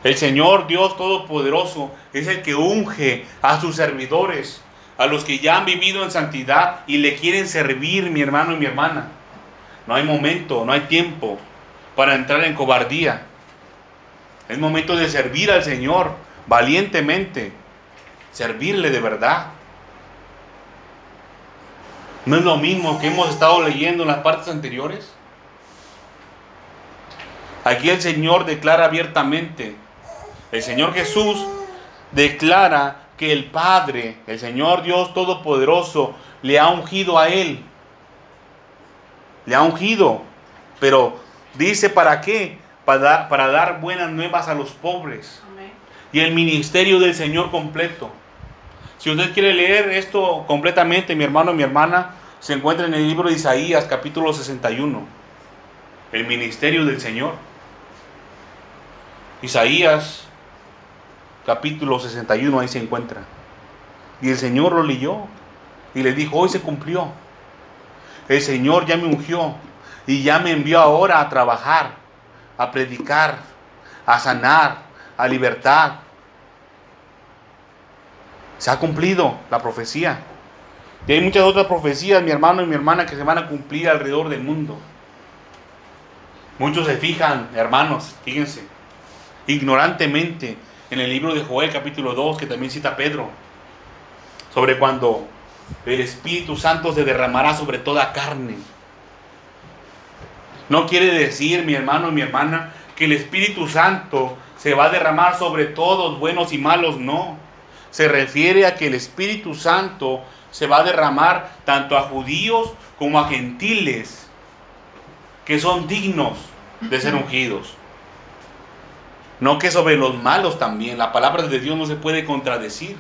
El Señor Dios Todopoderoso es el que unge a sus servidores, a los que ya han vivido en santidad y le quieren servir, mi hermano y mi hermana. No hay momento, no hay tiempo para entrar en cobardía. Es momento de servir al Señor valientemente, servirle de verdad. ¿No es lo mismo que hemos estado leyendo en las partes anteriores? Aquí el Señor declara abiertamente, el Señor Jesús declara que el Padre, el Señor Dios Todopoderoso, le ha ungido a Él. Le ha ungido. Pero dice para qué? Para, para dar buenas nuevas a los pobres.
Amén.
Y el ministerio del Señor completo. Si usted quiere leer esto completamente, mi hermano y mi hermana, se encuentra en el libro de Isaías capítulo 61. El ministerio del Señor. Isaías capítulo 61, ahí se encuentra. Y el Señor lo leyó y le dijo, hoy se cumplió. El Señor ya me ungió y ya me envió ahora a trabajar, a predicar, a sanar, a libertad. Se ha cumplido la profecía. Y hay muchas otras profecías, mi hermano y mi hermana, que se van a cumplir alrededor del mundo. Muchos se fijan, hermanos, fíjense, ignorantemente en el libro de Joel capítulo 2, que también cita Pedro, sobre cuando el Espíritu Santo se derramará sobre toda carne. No quiere decir, mi hermano y mi hermana, que el Espíritu Santo se va a derramar sobre todos, buenos y malos, no. Se refiere a que el Espíritu Santo se va a derramar tanto a judíos como a gentiles que son dignos de ser ungidos. No que sobre los malos también. La palabra de Dios no se puede contradecir.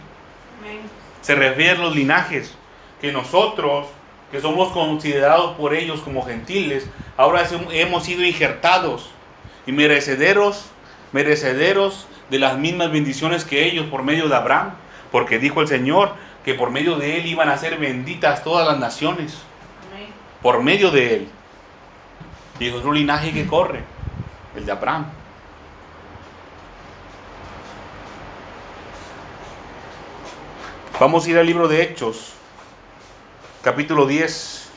Amén.
Se refiere a los linajes que nosotros, que somos considerados por ellos como gentiles, ahora hemos sido injertados y merecederos, merecederos de las mismas bendiciones que ellos por medio de Abraham, porque dijo el Señor que por medio de él iban a ser benditas todas las naciones,
Amén.
por medio de él. Y es otro linaje que corre, el de Abraham. Vamos a ir al libro de Hechos, capítulo 10.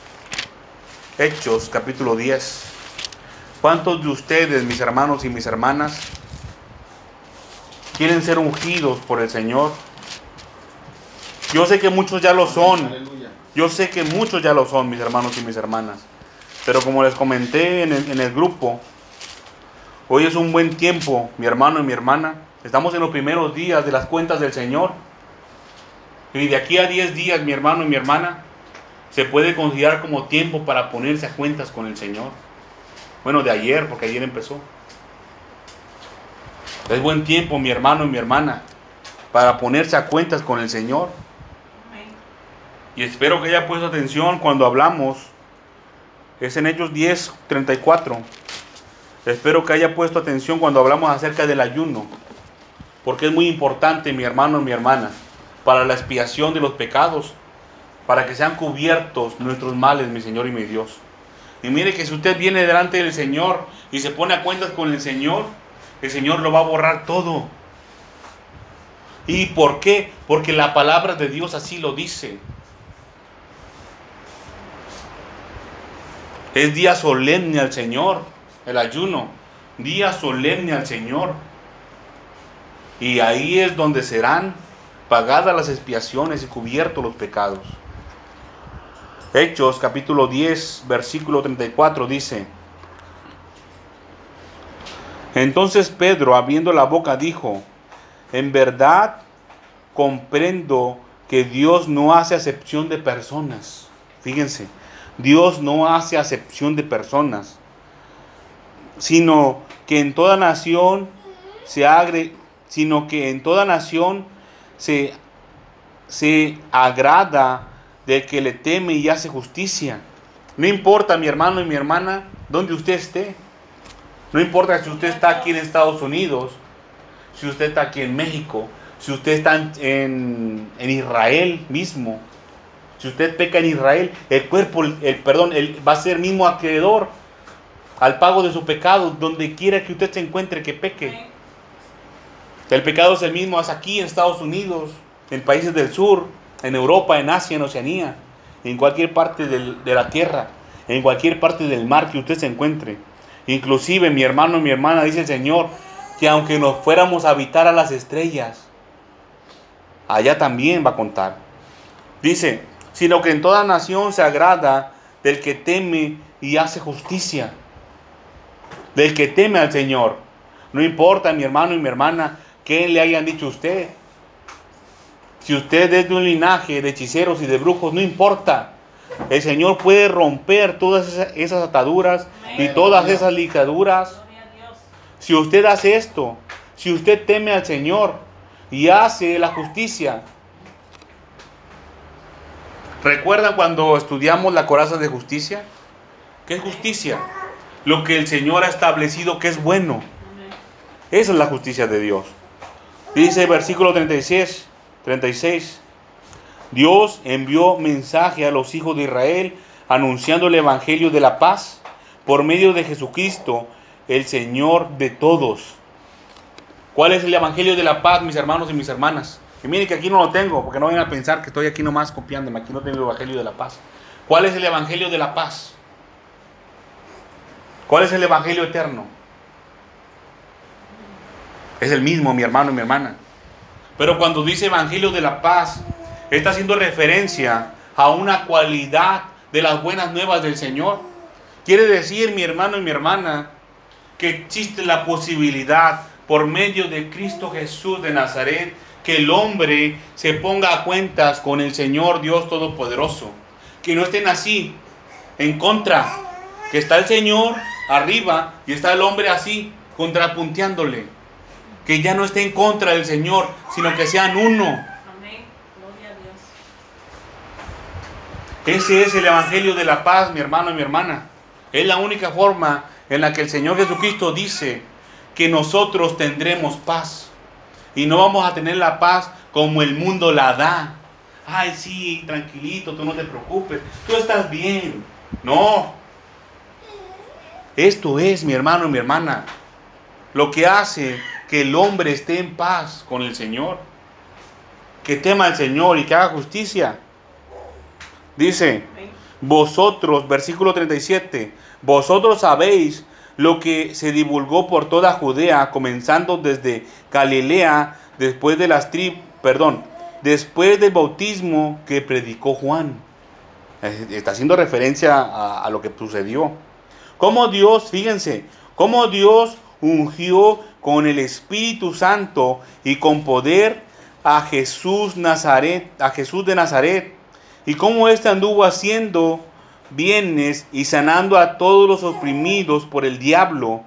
Hechos, capítulo 10. ¿Cuántos de ustedes, mis hermanos y mis hermanas, quieren ser ungidos por el Señor? Yo sé que muchos ya lo son. Yo sé que muchos ya lo son, mis hermanos y mis hermanas. Pero como les comenté en el, en el grupo, hoy es un buen tiempo, mi hermano y mi hermana. Estamos en los primeros días de las cuentas del Señor. Y de aquí a 10 días, mi hermano y mi hermana, se puede considerar como tiempo para ponerse a cuentas con el Señor. Bueno, de ayer, porque ayer empezó. Es buen tiempo, mi hermano y mi hermana, para ponerse a cuentas con el Señor. Y espero que haya puesto atención cuando hablamos. Es en Hechos 10, 34. Espero que haya puesto atención cuando hablamos acerca del ayuno. Porque es muy importante, mi hermano y mi hermana, para la expiación de los pecados, para que sean cubiertos nuestros males, mi Señor y mi Dios. Y mire que si usted viene delante del Señor y se pone a cuentas con el Señor, el Señor lo va a borrar todo. ¿Y por qué? Porque la palabra de Dios así lo dice. Es día solemne al Señor, el ayuno. Día solemne al Señor. Y ahí es donde serán pagadas las expiaciones y cubiertos los pecados. Hechos capítulo 10, versículo 34 dice, Entonces Pedro, abriendo la boca, dijo, En verdad comprendo que Dios no hace acepción de personas. Fíjense, Dios no hace acepción de personas, sino que en toda nación se agre, sino que en toda nación se, se agrada del que le teme y hace justicia. No importa, mi hermano y mi hermana, donde usted esté. No importa si usted está aquí en Estados Unidos, si usted está aquí en México, si usted está en, en- en Israel mismo. Si usted peca en Israel, el cuerpo, el, perdón, el, va a ser mismo acreedor al pago de su pecado, donde quiera que usted se encuentre que peque. El pecado es el mismo, es aquí en Estados Unidos, en países del sur, en Europa, en Asia, en Oceanía, en cualquier parte del- de la tierra, en cualquier parte del mar que usted se encuentre. Inclusive mi hermano y mi hermana dice el Señor que aunque nos fuéramos a habitar a las estrellas, allá también va a contar. Dice, sino que en toda nación se agrada del que teme y hace justicia, del que teme al Señor. No importa, mi hermano y mi hermana, qué le hayan dicho a usted. Si usted es de un linaje de hechiceros y de brujos, no importa. El Señor puede romper todas esas ataduras y todas esas ligaduras. Si usted hace esto, si usted teme al Señor y hace la justicia. ¿Recuerdan cuando estudiamos la coraza de justicia? ¿Qué es justicia? Lo que el Señor ha establecido que es bueno. Esa es la justicia de Dios. Dice versículo 36, 36. Dios envió mensaje a los hijos de Israel anunciando el evangelio de la paz por medio de Jesucristo, el Señor de todos. ¿Cuál es el evangelio de la paz, mis hermanos y mis hermanas? Y miren que aquí no lo tengo, porque no vayan a pensar que estoy aquí nomás copiándome, aquí no tengo el evangelio de la paz. ¿Cuál es el evangelio de la paz? ¿Cuál es el evangelio eterno? Es el mismo, mi hermano y mi hermana. Pero cuando dice Evangelio de la Paz, está haciendo referencia a una cualidad de las buenas nuevas del Señor. Quiere decir, mi hermano y mi hermana, que existe la posibilidad por medio de Cristo Jesús de Nazaret que el hombre se ponga a cuentas con el Señor Dios Todopoderoso. Que no estén así, en contra. Que está el Señor arriba y está el hombre así, contrapunteándole. Que ya no esté en contra del Señor, sino que sean uno.
Amén. Gloria a Dios.
Ese es el Evangelio de la paz, mi hermano y mi hermana. Es la única forma en la que el Señor Jesucristo dice que nosotros tendremos paz. Y no vamos a tener la paz como el mundo la da. Ay, sí, tranquilito, tú no te preocupes, tú estás bien. No. Esto es, mi hermano y mi hermana, lo que hace que el hombre esté en paz con el Señor. Que tema al Señor y que haga justicia. Dice, vosotros, versículo 37, vosotros sabéis lo que se divulgó por toda Judea, comenzando desde Galilea, después de las tri, perdón, después del bautismo que predicó Juan. Está haciendo referencia a, a lo que sucedió. Cómo Dios, fíjense, cómo Dios ungió con el Espíritu Santo y con poder a Jesús Nazaret, a Jesús de Nazaret, y cómo éste anduvo haciendo bienes y sanando a todos los oprimidos por el diablo,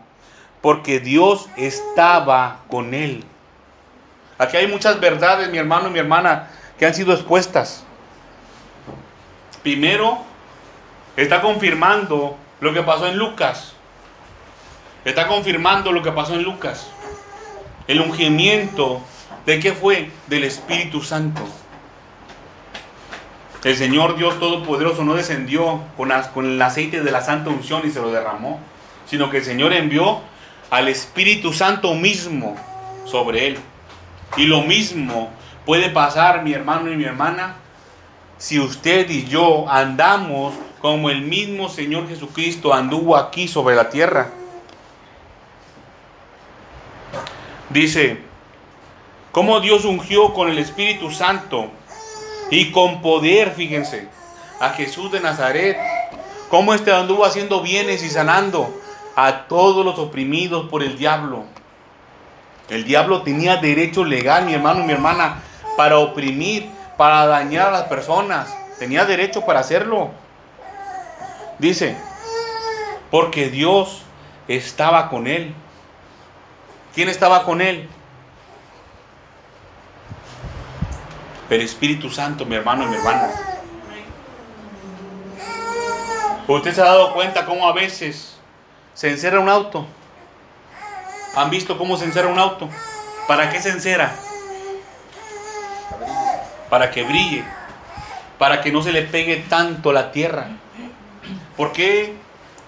porque Dios estaba con él. Aquí hay muchas verdades, mi hermano y mi hermana, que han sido expuestas. Primero, está confirmando lo que pasó en Lucas. Está confirmando lo que pasó en Lucas. El ungimiento de qué fue? Del Espíritu Santo. El Señor Dios Todopoderoso no descendió con, con el aceite de la santa unción y se lo derramó, sino que el Señor envió al Espíritu Santo mismo sobre él. Y lo mismo puede pasar, mi hermano y mi hermana, si usted y yo andamos como el mismo Señor Jesucristo anduvo aquí sobre la tierra. Dice, cómo Dios ungió con el Espíritu Santo y con poder, fíjense, a Jesús de Nazaret, cómo este anduvo haciendo bienes y sanando a todos los oprimidos por el diablo. El diablo tenía derecho legal, mi hermano y mi hermana, para oprimir, para dañar a las personas. Tenía derecho para hacerlo. Dice, porque Dios estaba con él. ¿Quién estaba con él? El Espíritu Santo, mi hermano y mi hermana. ¿Usted se ha dado cuenta cómo a veces se encera un auto? ¿Han visto cómo se encera un auto? ¿Para qué se encera? Para que brille. Para que no se le pegue tanto la tierra. ¿Por qué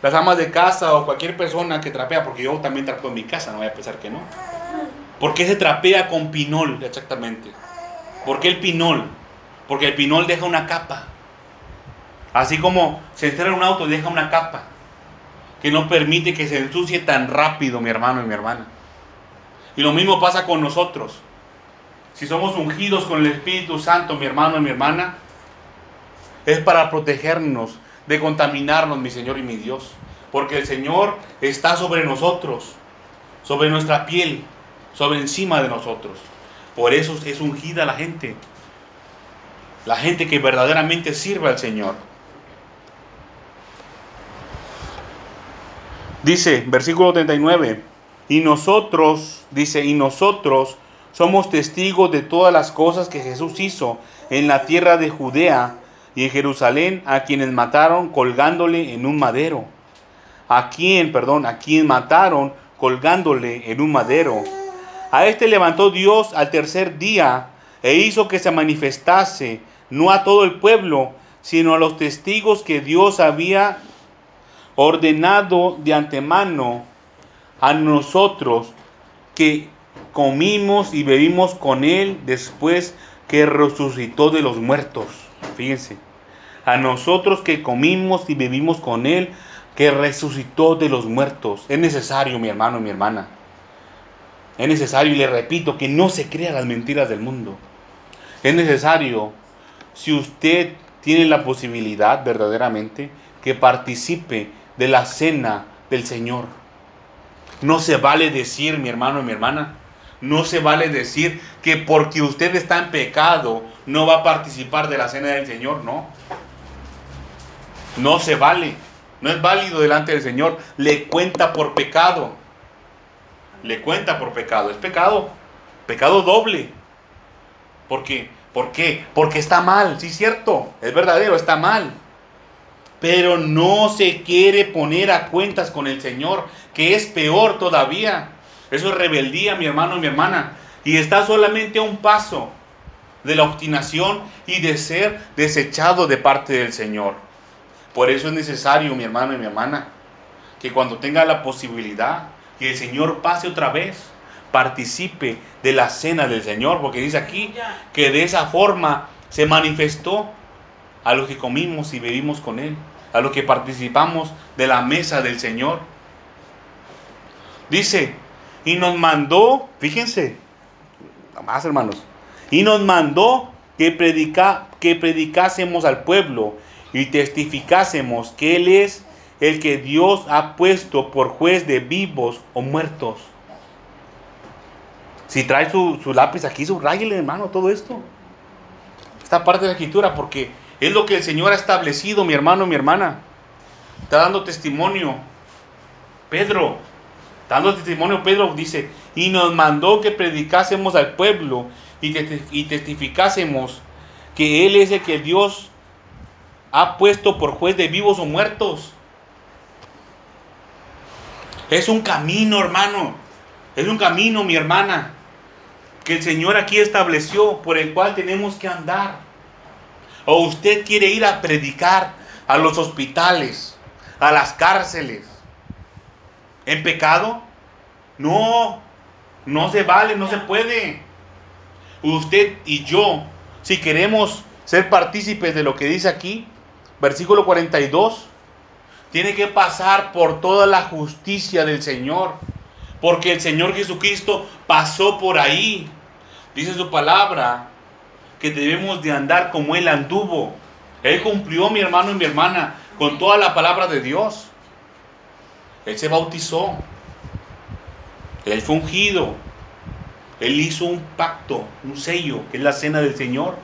las amas de casa o cualquier persona que trapea? Porque yo también trapeo en mi casa, no voy a pensar que no. ¿Por qué se trapea con pinol exactamente? ¿Por qué el pinol? Porque el pinol deja una capa. Así como se encera un auto, deja una capa que no permite que se ensucie tan rápido, mi hermano y mi hermana. Y lo mismo pasa con nosotros. Si somos ungidos con el Espíritu Santo, mi hermano y mi hermana, es para protegernos de contaminarnos, mi Señor y mi Dios. Porque el Señor está sobre nosotros, sobre nuestra piel, sobre encima de nosotros. Por eso es ungida la gente. La gente que verdaderamente sirve al Señor. Dice, versículo 39, y nosotros, dice, y nosotros somos testigos de todas las cosas que Jesús hizo en la tierra de Judea y en Jerusalén, a quienes mataron colgándole en un madero. A quien, perdón, a quien mataron colgándole en un madero. A este levantó Dios al tercer día e hizo que se manifestase, no a todo el pueblo, sino a los testigos que Dios había ordenado de antemano a nosotros que comimos y bebimos con Él después que resucitó de los muertos. Fíjense, a nosotros que comimos y bebimos con Él que resucitó de los muertos. Es necesario, mi hermano y mi hermana. Es necesario, y le repito, que no se crea las mentiras del mundo. Es necesario, si usted tiene la posibilidad verdaderamente, que participe de la cena del Señor. No se vale decir, mi hermano y mi hermana, no se vale decir que porque usted está en pecado no va a participar de la cena del Señor, no. No se vale, no es válido delante del Señor, le cuenta por pecado. Le cuenta por pecado, es pecado, pecado doble. ¿Por qué? ¿Por qué? Porque está mal, sí, cierto, es verdadero, está mal pero no se quiere poner a cuentas con el Señor, que es peor todavía. Eso es rebeldía, mi hermano y mi hermana. Y está solamente a un paso de la obstinación y de ser desechado de parte del Señor. Por eso es necesario, mi hermano y mi hermana, que cuando tenga la posibilidad y el Señor pase otra vez, participe de la cena del Señor, porque dice aquí que de esa forma se manifestó a los que comimos y bebimos con Él, a los que participamos de la mesa del Señor. Dice, y nos mandó, fíjense, más hermanos, y nos mandó que, predica, que predicásemos al pueblo y testificásemos que Él es el que Dios ha puesto por juez de vivos o muertos. Si trae su, su lápiz aquí, subrayele hermano todo esto. Esta parte de la escritura, porque es lo que el Señor ha establecido, mi hermano, mi hermana. Está dando testimonio. Pedro, dando testimonio, Pedro dice, y nos mandó que predicásemos al pueblo y, testificásemos que Él es el que Dios ha puesto por juez de vivos o muertos. Es un camino, hermano. Es un camino, mi hermana, que el Señor aquí estableció por el cual tenemos que andar. O usted quiere ir a predicar a los hospitales, a las cárceles, en pecado. No, no se vale, no se puede. Usted y yo, si queremos ser partícipes de lo que dice aquí, versículo 42, tiene que pasar por toda la justicia del Señor. Porque el Señor Jesucristo pasó por ahí. Dice su palabra que debemos de andar como Él anduvo. Él cumplió, mi hermano y mi hermana, con toda la palabra de Dios. Él se bautizó. Él fue ungido. Él hizo un pacto, un sello, que es la cena del Señor.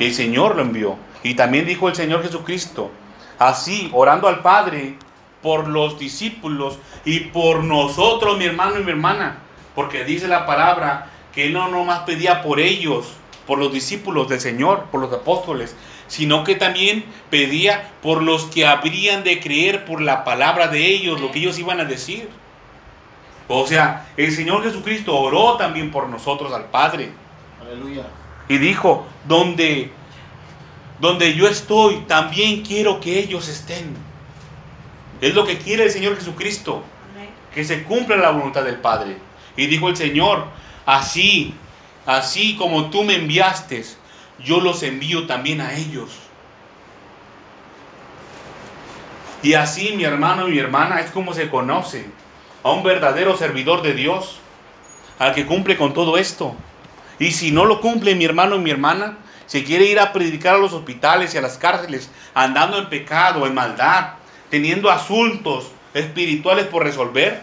El Señor lo envió. Y también dijo el Señor Jesucristo, así, orando al Padre por los discípulos y por nosotros, mi hermano y mi hermana. Porque dice la palabra que él no nomás pedía por ellos, por los discípulos del Señor, por los apóstoles, sino que también pedía por los que habrían de creer por la palabra de ellos, lo que ellos iban a decir. O sea, el Señor Jesucristo oró también por nosotros al Padre.
Aleluya.
Y dijo, donde, donde yo estoy, también quiero que ellos estén. Es lo que quiere el Señor Jesucristo, que se cumpla la voluntad del Padre. Y dijo el Señor, Así, así como tú me enviaste, yo los envío también a ellos. Y así mi hermano y mi hermana es como se conoce. a un verdadero servidor de Dios, al que cumple con todo esto. Y si no lo cumple mi hermano y mi hermana, si quiere ir a predicar a los hospitales y a las cárceles, andando en pecado, en maldad, teniendo asuntos espirituales por resolver,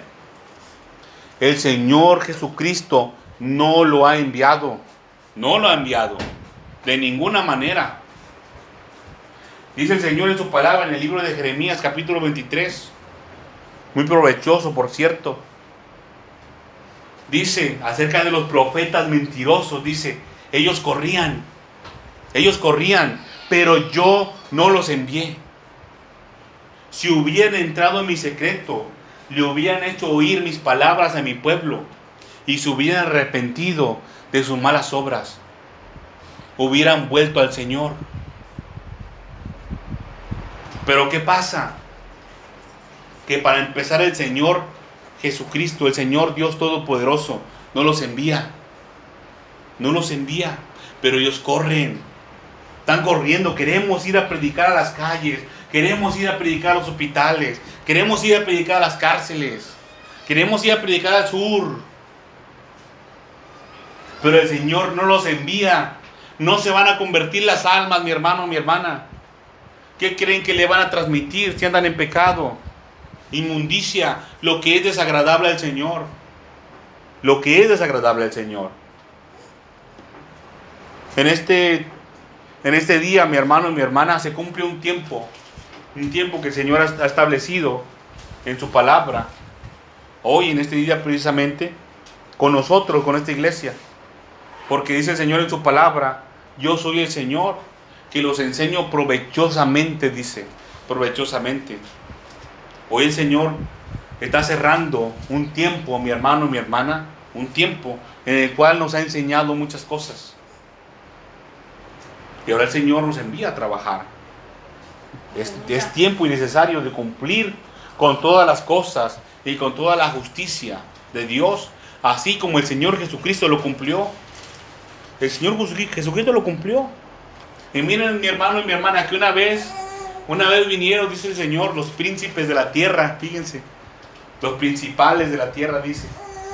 el Señor Jesucristo no lo ha enviado. No lo ha enviado. De ninguna manera. Dice el Señor en su palabra en el libro de Jeremías capítulo 23. Muy provechoso, por cierto. Dice acerca de los profetas mentirosos. Dice, ellos corrían. Ellos corrían, pero yo no los envié. Si hubieran entrado en mi secreto, le hubieran hecho oír mis palabras a mi pueblo y se hubieran arrepentido de sus malas obras, hubieran vuelto al Señor. Pero ¿qué pasa? Que para empezar el Señor Jesucristo, el Señor Dios Todopoderoso, no los envía. No los envía, pero ellos corren. Están corriendo, queremos ir a predicar a las calles, queremos ir a predicar a los hospitales, queremos ir a predicar a las cárceles, queremos ir a predicar al sur. Pero el Señor no los envía. No se van a convertir las almas, mi hermano, mi hermana. ¿Qué creen que le van a transmitir si andan en pecado? Inmundicia, lo que es desagradable al Señor. Lo que es desagradable al Señor. En este, en este día, mi hermano y mi hermana, se cumple un tiempo. Un tiempo que el Señor ha establecido en su palabra. Hoy, en este día precisamente, con nosotros, con esta iglesia. Porque dice el Señor en su palabra, yo soy el Señor que los enseño provechosamente, dice, provechosamente. Hoy el Señor está cerrando un tiempo, mi hermano mi hermana, un tiempo en el cual nos ha enseñado muchas cosas. Y ahora el Señor nos envía a trabajar. Es, es tiempo y necesario de cumplir con todas las cosas y con toda la justicia de Dios, así como el Señor Jesucristo lo cumplió. El Señor Jesucristo lo cumplió. Y miren mi hermano y mi hermana que una vez, una vez vinieron, dice el Señor, los príncipes de la tierra, fíjense, los principales de la tierra, dice,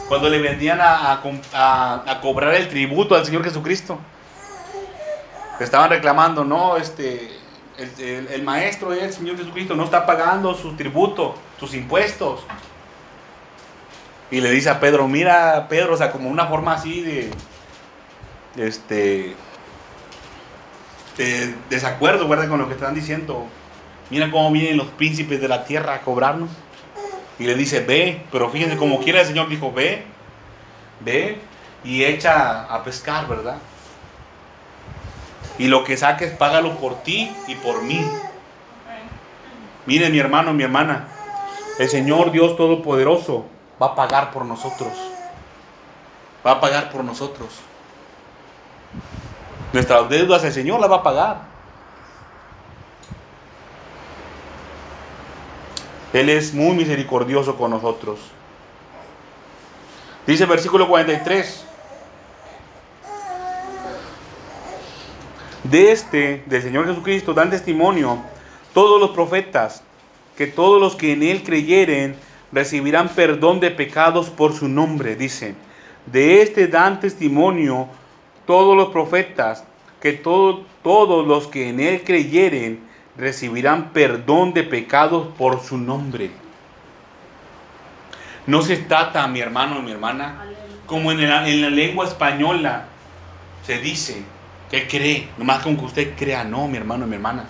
cuando le vendían a, a, cobrar el tributo al Señor Jesucristo. Estaban reclamando, no, este, el, el, maestro, el Señor Jesucristo, no está pagando su tributo, sus impuestos. Y le dice a Pedro, mira Pedro, o sea, como una forma así de, este, de desacuerdo, ¿verdad? Con lo que están diciendo. Mira cómo vienen los príncipes de la tierra a cobrarnos. Y le dice, ve, pero fíjense, como quiera el Señor dijo, ve, ve y echa a pescar, ¿verdad? Y lo que saques, págalo por ti y por mí. Mire mi hermano, mi hermana, el Señor Dios Todopoderoso va a pagar por nosotros. Va a pagar por nosotros. Nuestras deudas el Señor las va a pagar. Él es muy misericordioso con nosotros. Dice versículo 43. De este, del Señor Jesucristo, dan testimonio todos los profetas, que todos los que en Él creyeren recibirán perdón de pecados por su nombre. Dice, de este dan testimonio todos los profetas, que todos los que en Él creyeren recibirán perdón de pecados por su nombre. No se trata, mi hermano, mi hermana, como en la, en la lengua española se dice que cree, nomás con que usted crea, no, mi hermano, mi hermana.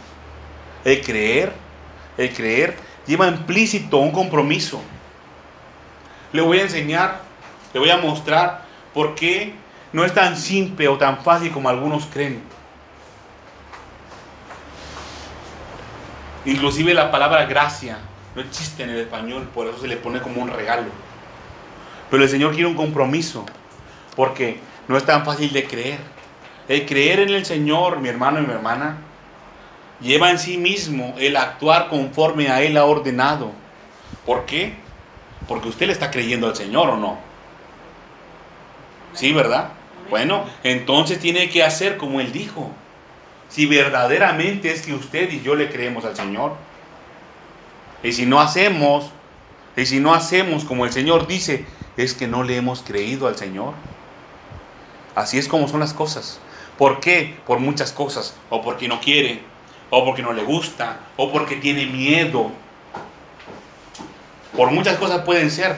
El creer, el creer lleva implícito un compromiso. Le voy a enseñar, le voy a mostrar por qué no es tan simple o tan fácil como algunos creen. Inclusive la palabra gracia no existe en el español, por eso se le pone como un regalo. Pero el Señor quiere un compromiso, porque no es tan fácil de creer. El creer en el Señor, mi hermano y mi hermana, lleva en sí mismo el actuar conforme a Él ha ordenado. ¿Por qué? Porque usted le está creyendo al Señor o no. Sí, ¿verdad? Bueno, entonces tiene que hacer como Él dijo. Si verdaderamente es que usted y yo le creemos al Señor. Y si no hacemos Y si no hacemos como el Señor dice, es que no le hemos creído al Señor. Así es como son las cosas. ¿Por qué? Por muchas cosas. O porque no quiere, o porque no le gusta, o porque tiene miedo. Por muchas cosas pueden ser.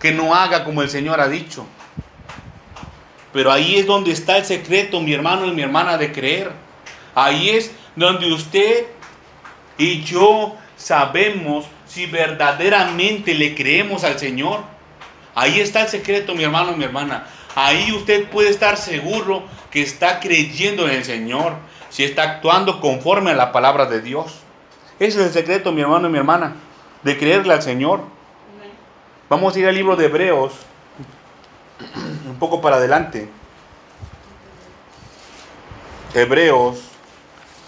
Que no haga como el Señor ha dicho. Pero ahí es donde está el secreto, mi hermano y mi hermana, de creer. Ahí es donde usted y yo sabemos si verdaderamente le creemos al Señor. Ahí está el secreto, mi hermano y mi hermana. Ahí usted puede estar seguro que está creyendo en el Señor, si está actuando conforme a la palabra de Dios. Ese es el secreto, mi hermano y mi hermana, de creerle al Señor. Vamos a ir al libro de Hebreos, poco para adelante. Hebreos,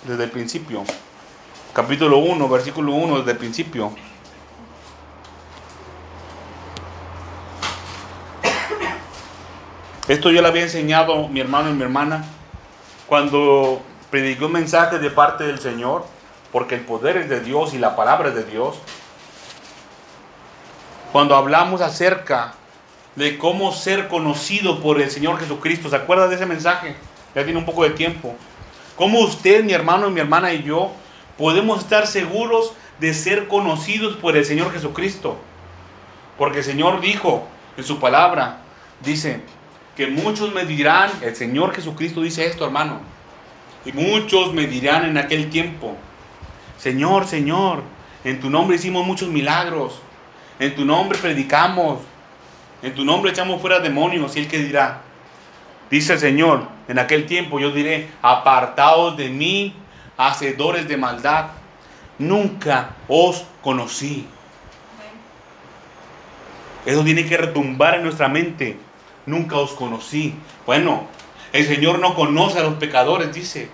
desde el principio. Capítulo 1, versículo 1, desde el principio. Esto yo le había enseñado mi hermano y mi hermana cuando predicó un mensaje de parte del Señor, porque el poder es de Dios y la palabra es de Dios. Cuando hablamos acerca de cómo ser conocido por el Señor Jesucristo, ¿se acuerda de ese mensaje? Ya tiene un poco de tiempo. ¿Cómo usted, mi hermano mi hermana y yo podemos estar seguros de ser conocidos por el Señor Jesucristo? Porque el Señor dijo en su palabra, dice, que muchos me dirán, el Señor Jesucristo dice esto, hermano, y muchos me dirán en aquel tiempo, Señor, Señor, en tu nombre hicimos muchos milagros, en tu nombre predicamos, en tu nombre echamos fuera demonios, y el que dirá, dice el Señor, en aquel tiempo yo diré, apartaos de mí, hacedores de maldad, nunca os conocí. Eso tiene que retumbar en nuestra mente nunca os conocí. Bueno, el Señor no conoce a los pecadores, dice.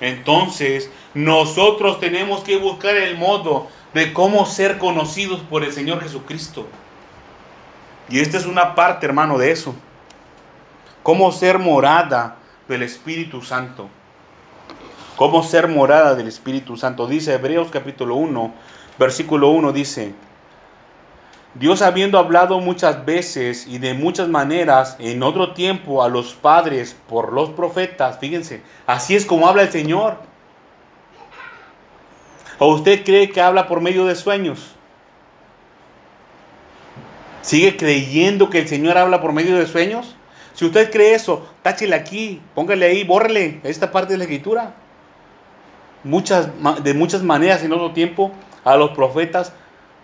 Entonces, nosotros tenemos que buscar el modo de cómo ser conocidos por el Señor Jesucristo. Y esta es una parte, hermano, de eso. Cómo ser morada del Espíritu Santo. Cómo ser morada del Espíritu Santo. Dice Hebreos capítulo 1, versículo 1, dice, Dios habiendo hablado muchas veces y de muchas maneras en otro tiempo a los padres por los profetas, fíjense, así es como habla el Señor. ¿O usted cree que habla por medio de sueños? ¿Sigue creyendo que el Señor habla por medio de sueños? Si usted cree eso, táchele aquí, póngale ahí, bórrele esta parte de la escritura. Muchas, de muchas maneras en otro tiempo a los profetas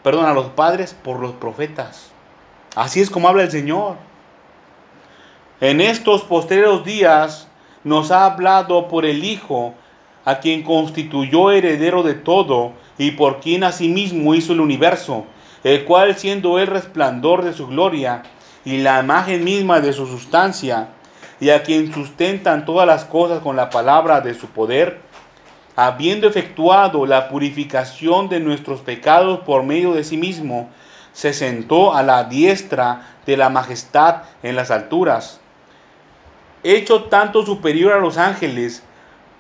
perdón, a los padres por los profetas. Así es como habla el Señor. En estos posteriores días nos ha hablado por el Hijo, a quien constituyó heredero de todo y por quien asimismo hizo el universo, el cual siendo el resplandor de su gloria y la imagen misma de su sustancia, y a quien sustentan todas las cosas con la palabra de su poder, habiendo efectuado la purificación de nuestros pecados por medio de sí mismo, se sentó a la diestra de la majestad en las alturas, hecho tanto superior a los ángeles,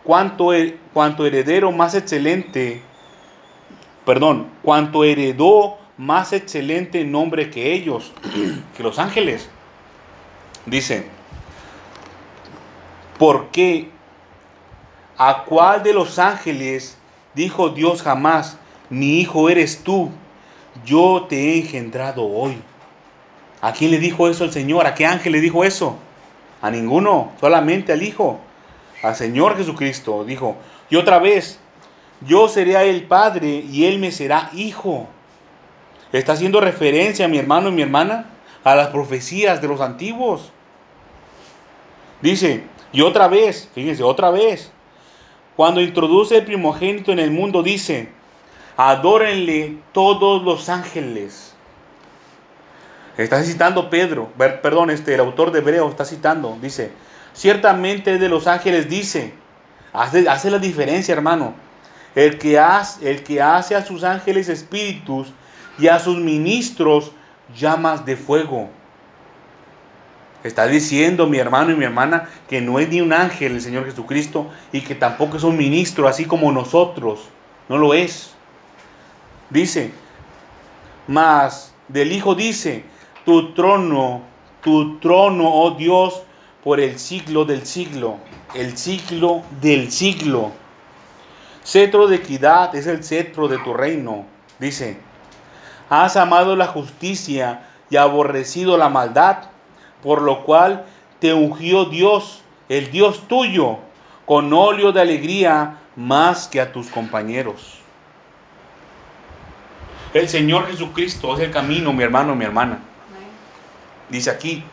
cuanto, cuanto heredero más excelente, perdón, cuanto heredó más excelente nombre que ellos, que los ángeles. Dice, porque ¿A cuál de los ángeles dijo Dios jamás, mi hijo eres tú, yo te he engendrado hoy? ¿A quién le dijo eso el Señor? ¿A qué ángel le dijo eso? A ninguno, solamente al Hijo, al Señor Jesucristo. Dijo, y otra vez, yo seré él padre y él me será hijo. Está haciendo referencia, mi hermano y mi hermana, a las profecías de los antiguos. Dice, y otra vez, fíjense, otra vez, cuando introduce el primogénito en el mundo, dice, adórenle todos los ángeles. Está citando Pedro, perdón, este, el autor de Hebreo está citando, dice, ciertamente de los ángeles dice, hace, hace la diferencia hermano, el que, el que hace a sus ángeles espíritus y a sus ministros llamas de fuego. Está diciendo mi hermano y mi hermana que no es ni un ángel el Señor Jesucristo y que tampoco es un ministro así como nosotros. No lo es. Dice, Mas del Hijo dice, tu trono, tu trono, oh Dios, por el siglo del siglo, el siglo del siglo. Cetro de equidad es el cetro de tu reino. Dice, has amado la justicia y aborrecido la maldad, por lo cual te ungió Dios, el Dios tuyo, con óleo de alegría más que a tus compañeros. El Señor Jesucristo es el camino, mi hermano, mi hermana. Dice aquí,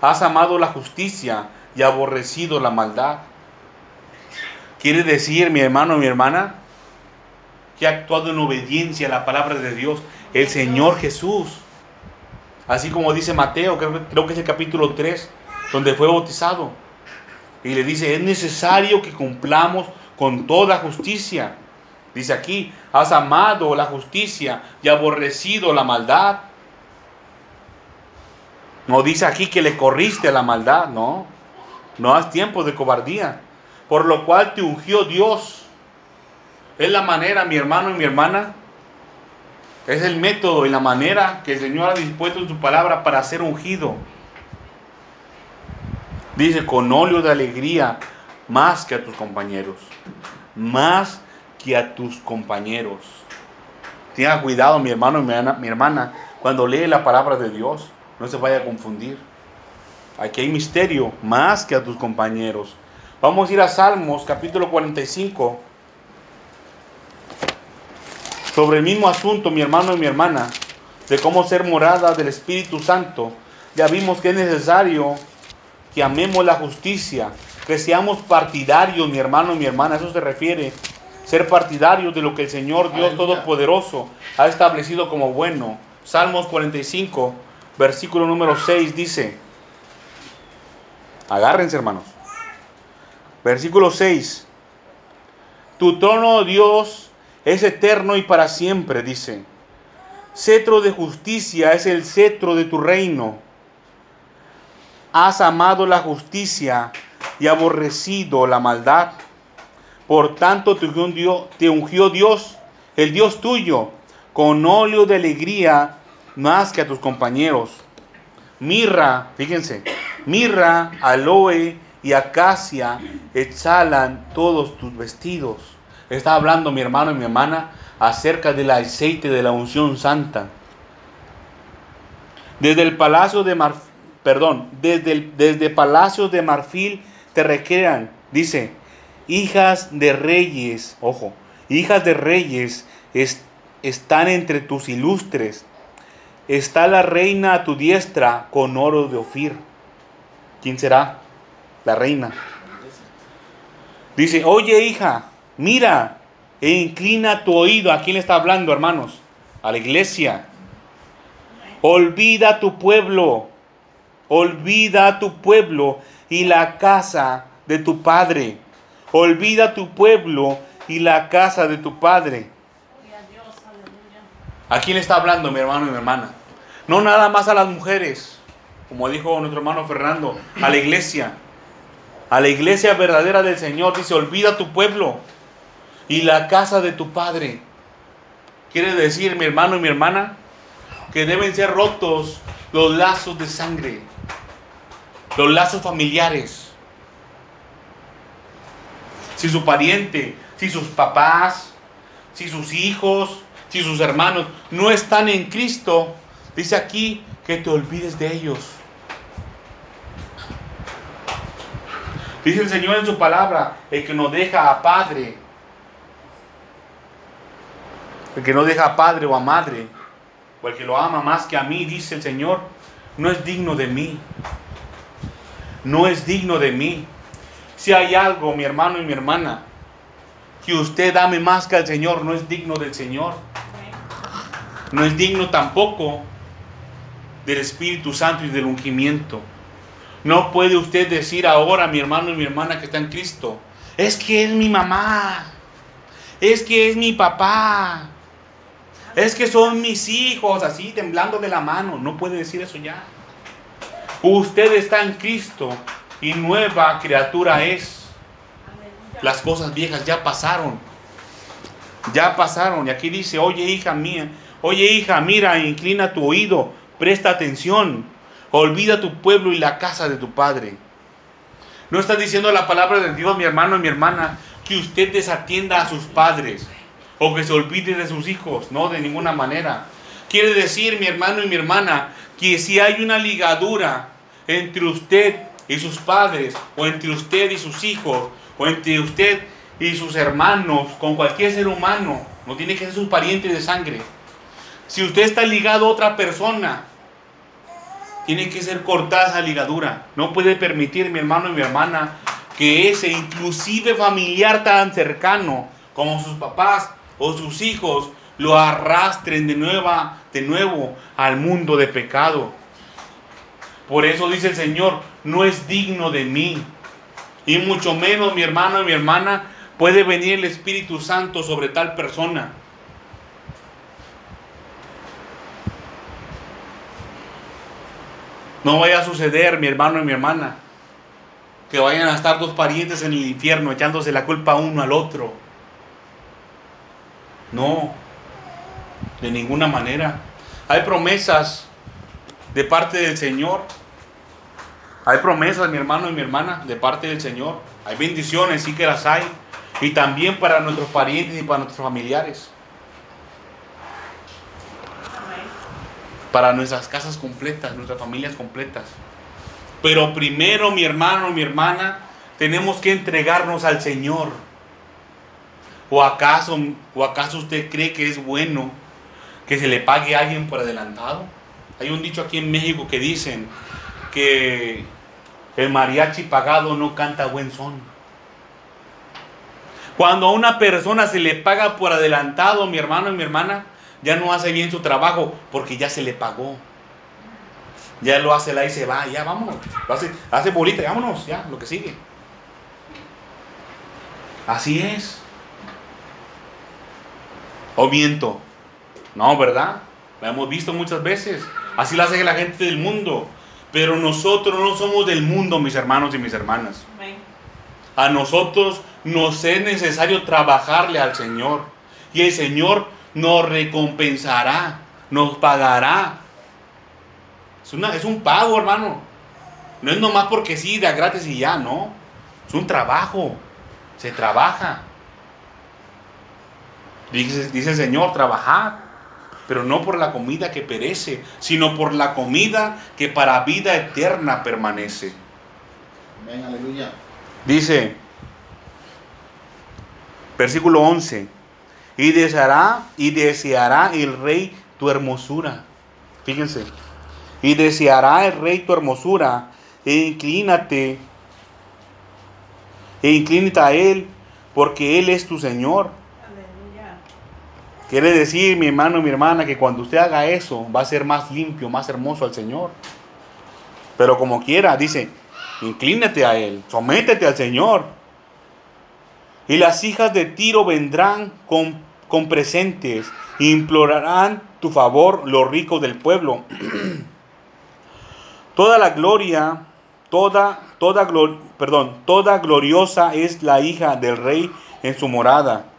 has amado la justicia y aborrecido la maldad. Quiere decir, mi hermano, mi hermana, que ha actuado en obediencia a la palabra de Dios, el Señor Jesús. Así como dice Mateo, creo, que es el capítulo 3, donde fue bautizado. Y le dice, es necesario que cumplamos con toda justicia. Dice aquí, has amado la justicia y aborrecido la maldad. No dice aquí que le corriste a la maldad, no. No has tiempo de cobardía. Por lo cual te ungió Dios. Es la manera, mi hermano y mi hermana. Es el método y la manera que el Señor ha dispuesto en su palabra para ser ungido. Dice, con óleo de alegría, más que a tus compañeros. Más que a tus compañeros. Tenga cuidado, mi hermano y mi hermana, cuando lee la palabra de Dios. No se vaya a confundir. Aquí hay misterio, más que a tus compañeros. Vamos a ir a Salmos, capítulo 45. Sobre el mismo asunto, mi hermano y mi hermana, de cómo ser morada del Espíritu Santo. Ya vimos que es necesario que amemos la justicia, que seamos partidarios, mi hermano y mi hermana. Eso se refiere ser partidarios de lo que el Señor Dios Todopoderoso ha establecido como bueno. Salmos 45, versículo número 6 dice, agárrense hermanos, versículo 6, tu trono, Dios, es eterno y para siempre, dice. Cetro de justicia es el cetro de tu reino. Has amado la justicia y aborrecido la maldad. Por tanto te ungió, ungió Dios, el Dios tuyo, con óleo de alegría más que a tus compañeros. Mirra, fíjense, mirra, aloe y acacia exhalan todos tus vestidos. Está hablando mi hermano y mi hermana acerca del aceite de la unción santa. Desde el palacio de marfil, perdón, desde, desde palacios de marfil te recrean, dice, hijas de reyes, ojo, hijas de reyes están entre tus ilustres. Está la reina a tu diestra con oro de Ofir. ¿Quién será? La reina. Dice, oye hija, mira e inclina tu oído. ¿A quién le está hablando, hermanos? A la iglesia. Olvida tu pueblo. Olvida tu pueblo y la casa de tu padre Olvida tu pueblo y la casa de tu padre. ¿A quién está hablando mi hermano y mi hermana? No nada más a las mujeres, como dijo nuestro hermano Fernando, a la iglesia. A la iglesia verdadera del Señor dice, olvida tu pueblo y la casa de tu padre. Quiere decir, mi hermano y mi hermana, que deben ser rotos los lazos de sangre, los lazos familiares si su pariente, si sus papás, si sus hijos, si sus hermanos no están en Cristo, dice aquí que te olvides de ellos. Dice el Señor en su palabra, el que no deja a padre, el que no deja a padre o a madre, o el que lo ama más que a mí, dice el Señor, no es digno de mí. No es digno de mí. Si hay algo, mi hermano y mi hermana, que usted ame más que al Señor, no es digno del Señor. No es digno tampoco del Espíritu Santo y del ungimiento. No puede usted decir ahora, mi hermano y mi hermana que está en Cristo, es que es mi mamá, es que es mi papá, es que son mis hijos, así temblando de la mano. No puede decir eso ya. Usted está en Cristo y nueva criatura es. Las cosas viejas ya pasaron. Ya pasaron. Y aquí dice, oye hija mía, Oye hija, mira, inclina tu oído, presta atención, olvida tu pueblo y la casa de tu padre. No está diciendo la palabra de Dios, mi hermano y mi hermana, que usted desatienda a sus padres o que se olvide de sus hijos, no, de ninguna manera. Quiere decir, mi hermano y mi hermana, que si hay una ligadura entre usted y sus padres, o entre usted y sus hijos, o entre usted y sus hermanos, con cualquier ser humano, no tiene que ser su pariente de sangre. Si usted está ligado a otra persona, tiene que ser cortada esa ligadura. No puede permitir, mi hermano y mi hermana, que ese inclusive familiar tan cercano como sus papás o sus hijos lo arrastren de, nueva, de nuevo al mundo de pecado. Por eso dice el Señor, no es digno de mí. Y mucho menos mi hermano y mi hermana puede venir el Espíritu Santo sobre tal persona. No vaya a suceder, mi hermano y mi hermana, que vayan a estar dos parientes en el infierno echándose la culpa uno al otro. No, de ninguna manera. Hay promesas de parte del Señor. Hay promesas, mi hermano y mi hermana, de parte del Señor. Hay bendiciones, sí que las hay. Y también para nuestros parientes y para nuestros familiares. Para nuestras casas completas, nuestras familias completas. Pero primero, mi hermano mi hermana, tenemos que entregarnos al Señor. ¿O acaso, ¿O acaso usted cree que es bueno que se le pague a alguien por adelantado? Hay un dicho aquí en México que dicen que el mariachi pagado no canta buen son. Cuando a una persona se le paga por adelantado, mi hermano y mi hermana, ya no hace bien su trabajo porque ya se le pagó. Ya lo hace la y se va, ya vámonos. hace, hace bolita, vámonos, ya, lo que sigue. Así es. O miento. No, ¿verdad? La hemos visto muchas veces. Así lo hace la gente del mundo. Pero nosotros no somos del mundo, mis hermanos y mis hermanas. A nosotros nos es necesario trabajarle al Señor. Y el Señor nos recompensará, nos pagará. Es, una, es un pago, hermano. No es nomás porque sí, da gratis y ya, no. Es un trabajo. Se trabaja. Dice, dice el Señor, trabajar pero no por la comida que perece, sino por la comida que para vida eterna permanece.
Amén, aleluya.
Dice, versículo 11, y deseará, y deseará el rey tu hermosura. Fíjense, y deseará el rey tu hermosura, e inclínate, e inclínate a él, porque él es tu Señor Quiere decir, mi hermano y mi hermana, que cuando usted haga eso, va a ser más limpio, más hermoso al Señor. Pero como quiera, dice, inclínate a Él, sométete al Señor. Y las hijas de Tiro vendrán con, con presentes, e implorarán tu favor los ricos del pueblo. (clears throat) toda la gloria, toda, toda, perdón, toda gloriosa es la hija del rey en su morada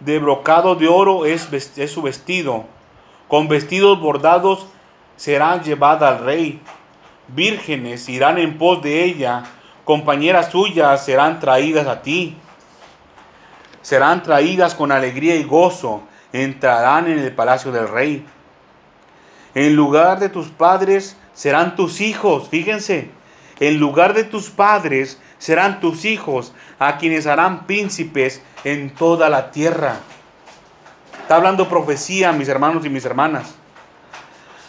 de brocado de oro es, su vestido. Con vestidos bordados serán llevada al rey. Vírgenes irán en pos de ella. Compañeras suyas serán traídas a ti. Serán traídas con alegría y gozo. Entrarán en el palacio del rey. En lugar de tus padres serán tus hijos. Fíjense. En lugar de tus padres serán tus hijos, a quienes harán príncipes en toda la tierra. Está hablando profecía, mis hermanos y mis hermanas.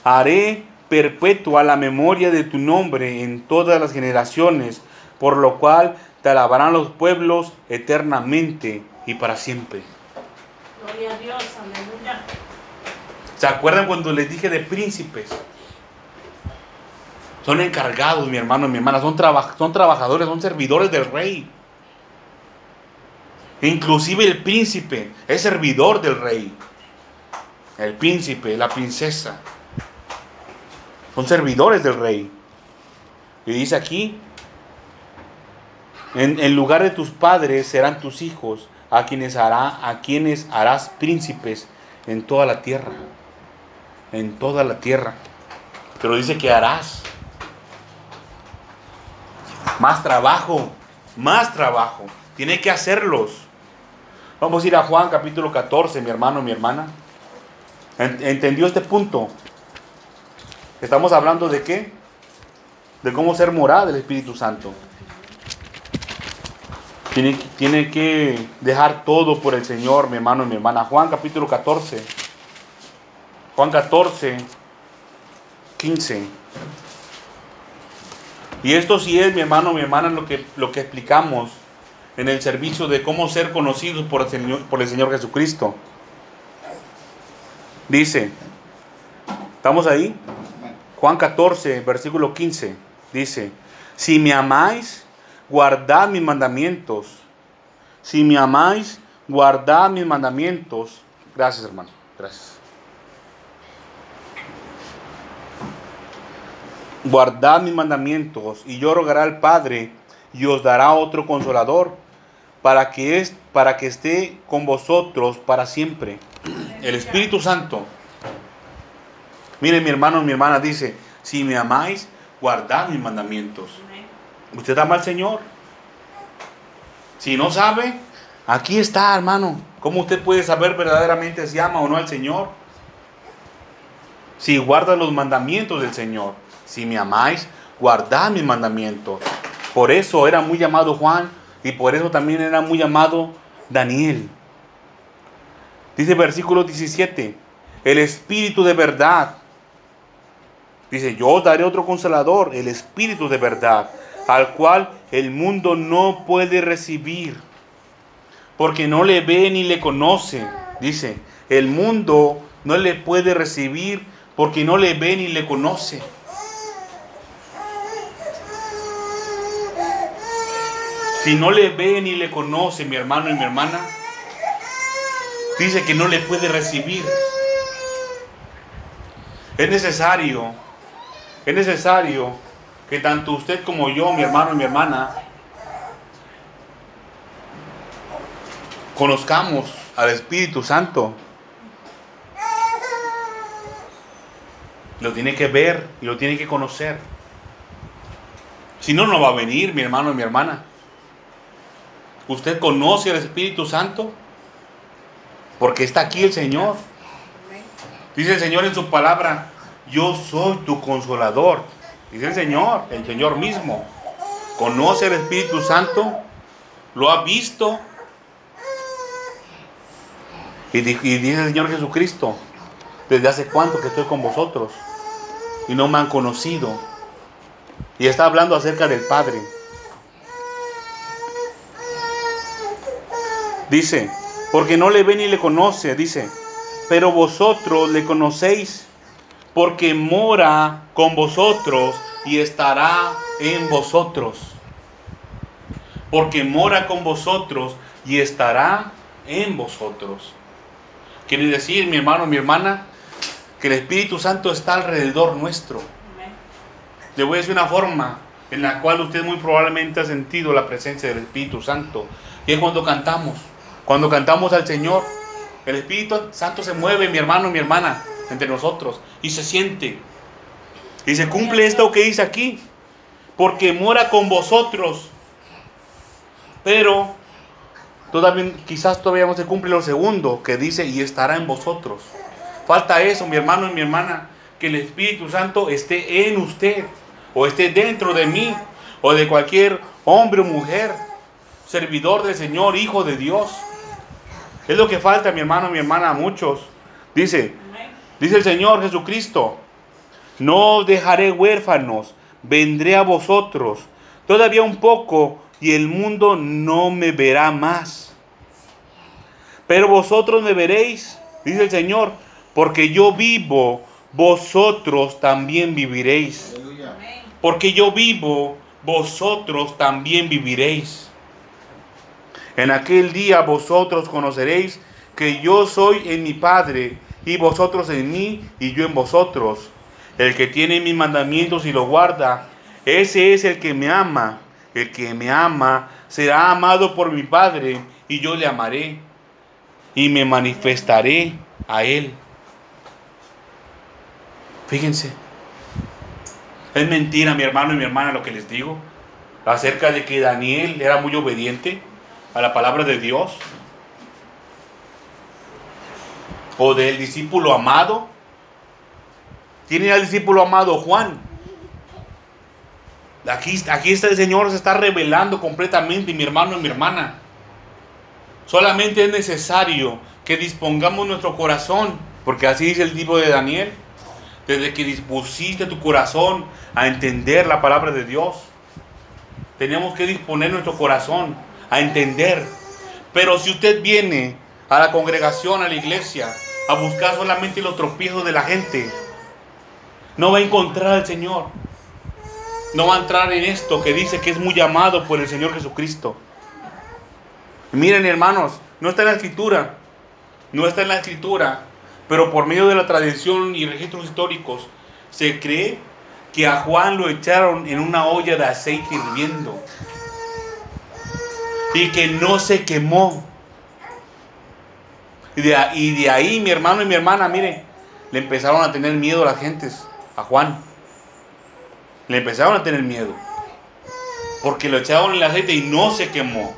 Haré perpetua la memoria de tu nombre en todas las generaciones, por lo cual te alabarán los pueblos eternamente y para siempre.
Gloria a Dios, aleluya.
¿Se acuerdan cuando les dije de príncipes? Son encargados, mi hermano y mi hermana, son, son trabajadores, son servidores del rey. Inclusive el príncipe es servidor del rey. El príncipe, la princesa. Son servidores del rey. Y dice aquí, en, lugar de tus padres serán tus hijos, a quienes, hará, a quienes harás príncipes en toda la tierra. En toda la tierra. Pero dice que harás. Más trabajo, más trabajo. Tiene que hacerlos. Vamos a ir a Juan capítulo 14, mi hermano, mi hermana. ¿Entendió este punto? Estamos hablando de qué? De cómo ser morada del Espíritu Santo. Tiene, tiene, que dejar todo por el Señor, mi hermano y mi hermana. Juan capítulo 14. Juan 14, 15. Y esto sí es, mi hermano, mi hermana, lo que, lo que explicamos en el servicio de cómo ser conocidos por el Señor, por el Señor Jesucristo. Dice, ¿estamos ahí? Juan 14, versículo 15, dice, si me amáis, guardad mis mandamientos. Si me amáis, guardad mis mandamientos. Gracias, hermano. Gracias. Guardad mis mandamientos y yo rogaré al Padre y os dará otro consolador para que, es, para que esté con vosotros para siempre. El Espíritu Santo. Mire mi hermano, mi hermana dice, si me amáis, guardad mis mandamientos. Usted ama al Señor. Si no sabe, aquí está, hermano. ¿Cómo usted puede saber verdaderamente si ama o no al Señor? Si guarda los mandamientos del Señor. Si me amáis, guardad mis mandamientos. Por eso era muy llamado Juan y por eso también era muy llamado Daniel. Dice versículo 17, el Espíritu de verdad. Dice, yo os daré otro consolador, el Espíritu de verdad, al cual el mundo no puede recibir, porque no le ve ni le conoce. Dice, el mundo no le puede recibir porque no le ve ni le conoce. Si no le ve ni le conoce mi hermano y mi hermana, dice que no le puede recibir. Es necesario, es necesario que tanto usted como yo, mi hermano y mi hermana, conozcamos al Espíritu Santo. Lo tiene que ver y lo tiene que conocer. Si no, no va a venir mi hermano y mi hermana. ¿Usted conoce al Espíritu Santo? Porque está aquí el Señor. Dice el Señor en su palabra, yo soy tu consolador. Dice el Señor, el Señor mismo. ¿Conoce al Espíritu Santo? ¿Lo ha visto? Y, dice el Señor Jesucristo, desde hace cuánto que estoy con vosotros y no me han conocido. Y está hablando acerca del Padre. Dice, porque no le ve ni le conoce, dice, pero vosotros le conocéis, porque mora con vosotros y estará en vosotros. Porque mora con vosotros y estará en vosotros. Quiere decir, mi hermano, mi hermana, que el Espíritu Santo está alrededor nuestro. Le voy a decir una forma en la cual usted muy probablemente ha sentido la presencia del Espíritu Santo. Y es cuando cantamos. Cuando cantamos al Señor, el Espíritu Santo se mueve, mi hermano, mi hermana, entre nosotros y se siente. Y se cumple esto que dice aquí, porque mora con vosotros. Pero todavía, quizás todavía no se cumple lo segundo, que dice, y estará en vosotros. Falta eso, mi hermano y mi hermana, que el Espíritu Santo esté en usted, o esté dentro de mí, o de cualquier hombre o mujer, servidor del Señor, hijo de Dios. Es lo que falta, mi hermano, mi hermana, a muchos. Dice, dice el Señor Jesucristo, no os dejaré huérfanos, vendré a vosotros. Todavía un poco y el mundo no me verá más. Pero vosotros me veréis, dice el Señor, porque yo vivo, vosotros también viviréis. Porque yo vivo, vosotros también viviréis. En aquel día vosotros conoceréis que yo soy en mi Padre, y vosotros en mí, y yo en vosotros. El que tiene mis mandamientos y los guarda, ese es el que me ama. El que me ama será amado por mi Padre, y yo le amaré, y me manifestaré a Él. Fíjense. Es mentira, mi hermano y mi hermana, lo que les digo acerca de que Daniel era muy obediente a la palabra de Dios. O del discípulo amado. Tiene al discípulo amado Juan. Aquí, aquí está el Señor, se está revelando completamente, mi hermano y mi hermana. Solamente es necesario que dispongamos nuestro corazón, porque así dice el libro de Daniel, desde que dispusiste tu corazón a entender la palabra de Dios. Tenemos que disponer nuestro corazón a entender. Pero si usted viene a la congregación, a la iglesia, a buscar solamente los tropiezos de la gente, no va a encontrar al Señor. No va a entrar en esto que dice que es muy amado por el Señor Jesucristo. Miren hermanos, no está en la escritura, no está en la escritura, pero por medio de la tradición y registros históricos se cree que a Juan lo echaron en una olla de aceite hirviendo y que no se quemó. Y de, ahí mi hermano y mi hermana, mire, le empezaron a tener miedo a las gentes, a Juan. Le empezaron a tener miedo. Porque lo echaron en el aceite y no se quemó.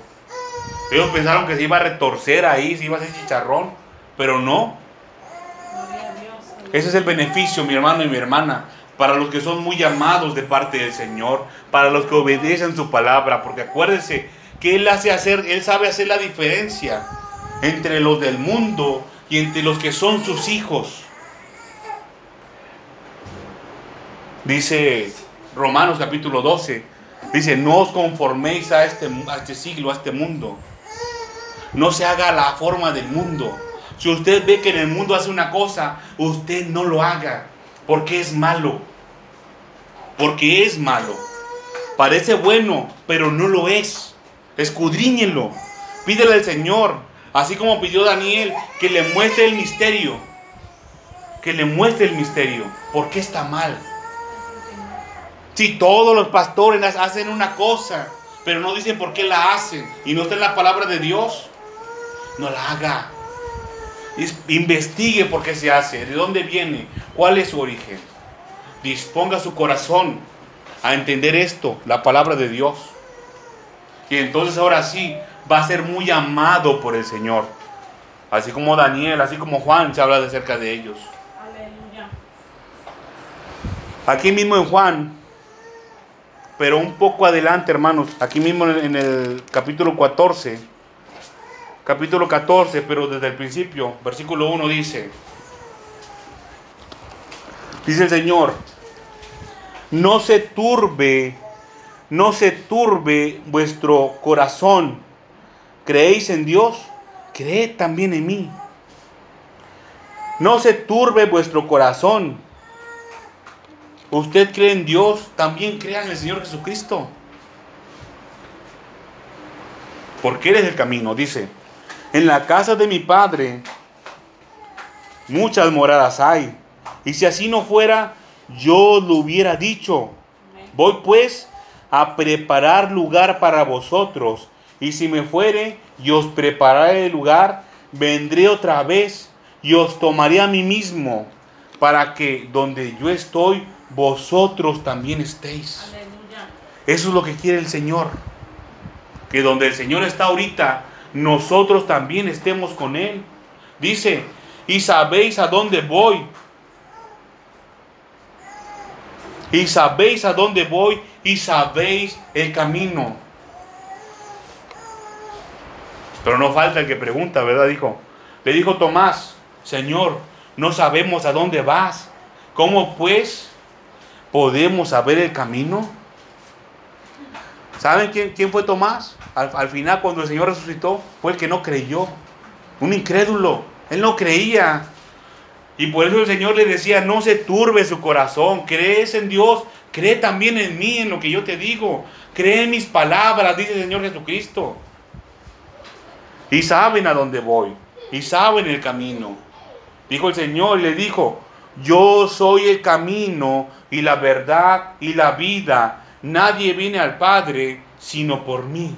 Ellos pensaron que se iba a retorcer ahí, se iba a hacer chicharrón, pero no. Ese es el beneficio, mi hermano y mi hermana, para los que son muy llamados de parte del Señor, para los que obedecen su palabra, porque acuérdense que Él hace hacer, Él sabe hacer la diferencia entre los del mundo y entre los que son sus hijos. Dice Romanos capítulo 12, dice, no os conforméis a este, a este siglo, a este mundo no se haga la forma del mundo. Si usted ve que en el mundo hace una cosa, usted no lo haga. Porque es malo. Porque es malo. Parece bueno, pero no lo es. Escudriñenlo. Pídele al Señor, así como pidió Daniel, que le muestre el misterio. Que le muestre el misterio. ¿Por qué está mal? Si todos los pastores hacen una cosa, pero no dicen por qué la hacen y no está en la palabra de Dios, no la haga. Investigue por qué se hace, de dónde viene, cuál es su origen. Disponga su corazón a entender esto, la palabra de Dios. Y entonces ahora sí va a ser muy amado por el Señor. Así como Daniel, así como Juan se habla acerca de ellos. Aleluya. Aquí mismo en Juan, pero un poco adelante, hermanos, aquí mismo en el capítulo 14 capítulo 14, pero desde el principio, versículo 1 dice, dice el Señor, no se turbe, no se turbe vuestro corazón. ¿Creéis en Dios? Creed también en mí. No se turbe vuestro corazón. Usted cree en Dios, también crea en el Señor Jesucristo. Porque eres el camino, dice. En la casa de mi padre muchas moradas hay. Y si así no fuera, yo lo hubiera dicho. Voy pues a preparar lugar para vosotros. Y si me fuere y os prepararé el lugar, vendré otra vez y os tomaré a mí mismo, para que donde yo estoy, vosotros también estéis. Eso es lo que quiere el Señor. Que donde el Señor está ahorita, nosotros también estemos con Él. Dice, y sabéis a dónde voy. Y sabéis a dónde voy y sabéis el camino. Pero no falta el que pregunta, ¿verdad? Dijo, le dijo Tomás, Señor, no sabemos a dónde vas. ¿Cómo pues podemos saber el camino? ¿Saben quién, fue Tomás? Al, final, cuando el Señor resucitó, fue el que no creyó. Un incrédulo. Él no creía. Y por eso el Señor le decía, no se turbe su corazón, crees en Dios, cree también en mí, en lo que yo te digo, cree en mis palabras, dice el Señor Jesucristo. Y saben a dónde voy, y saben el camino. Dijo el Señor le dijo, yo soy el camino y la verdad y la vida. Nadie viene al Padre sino por mí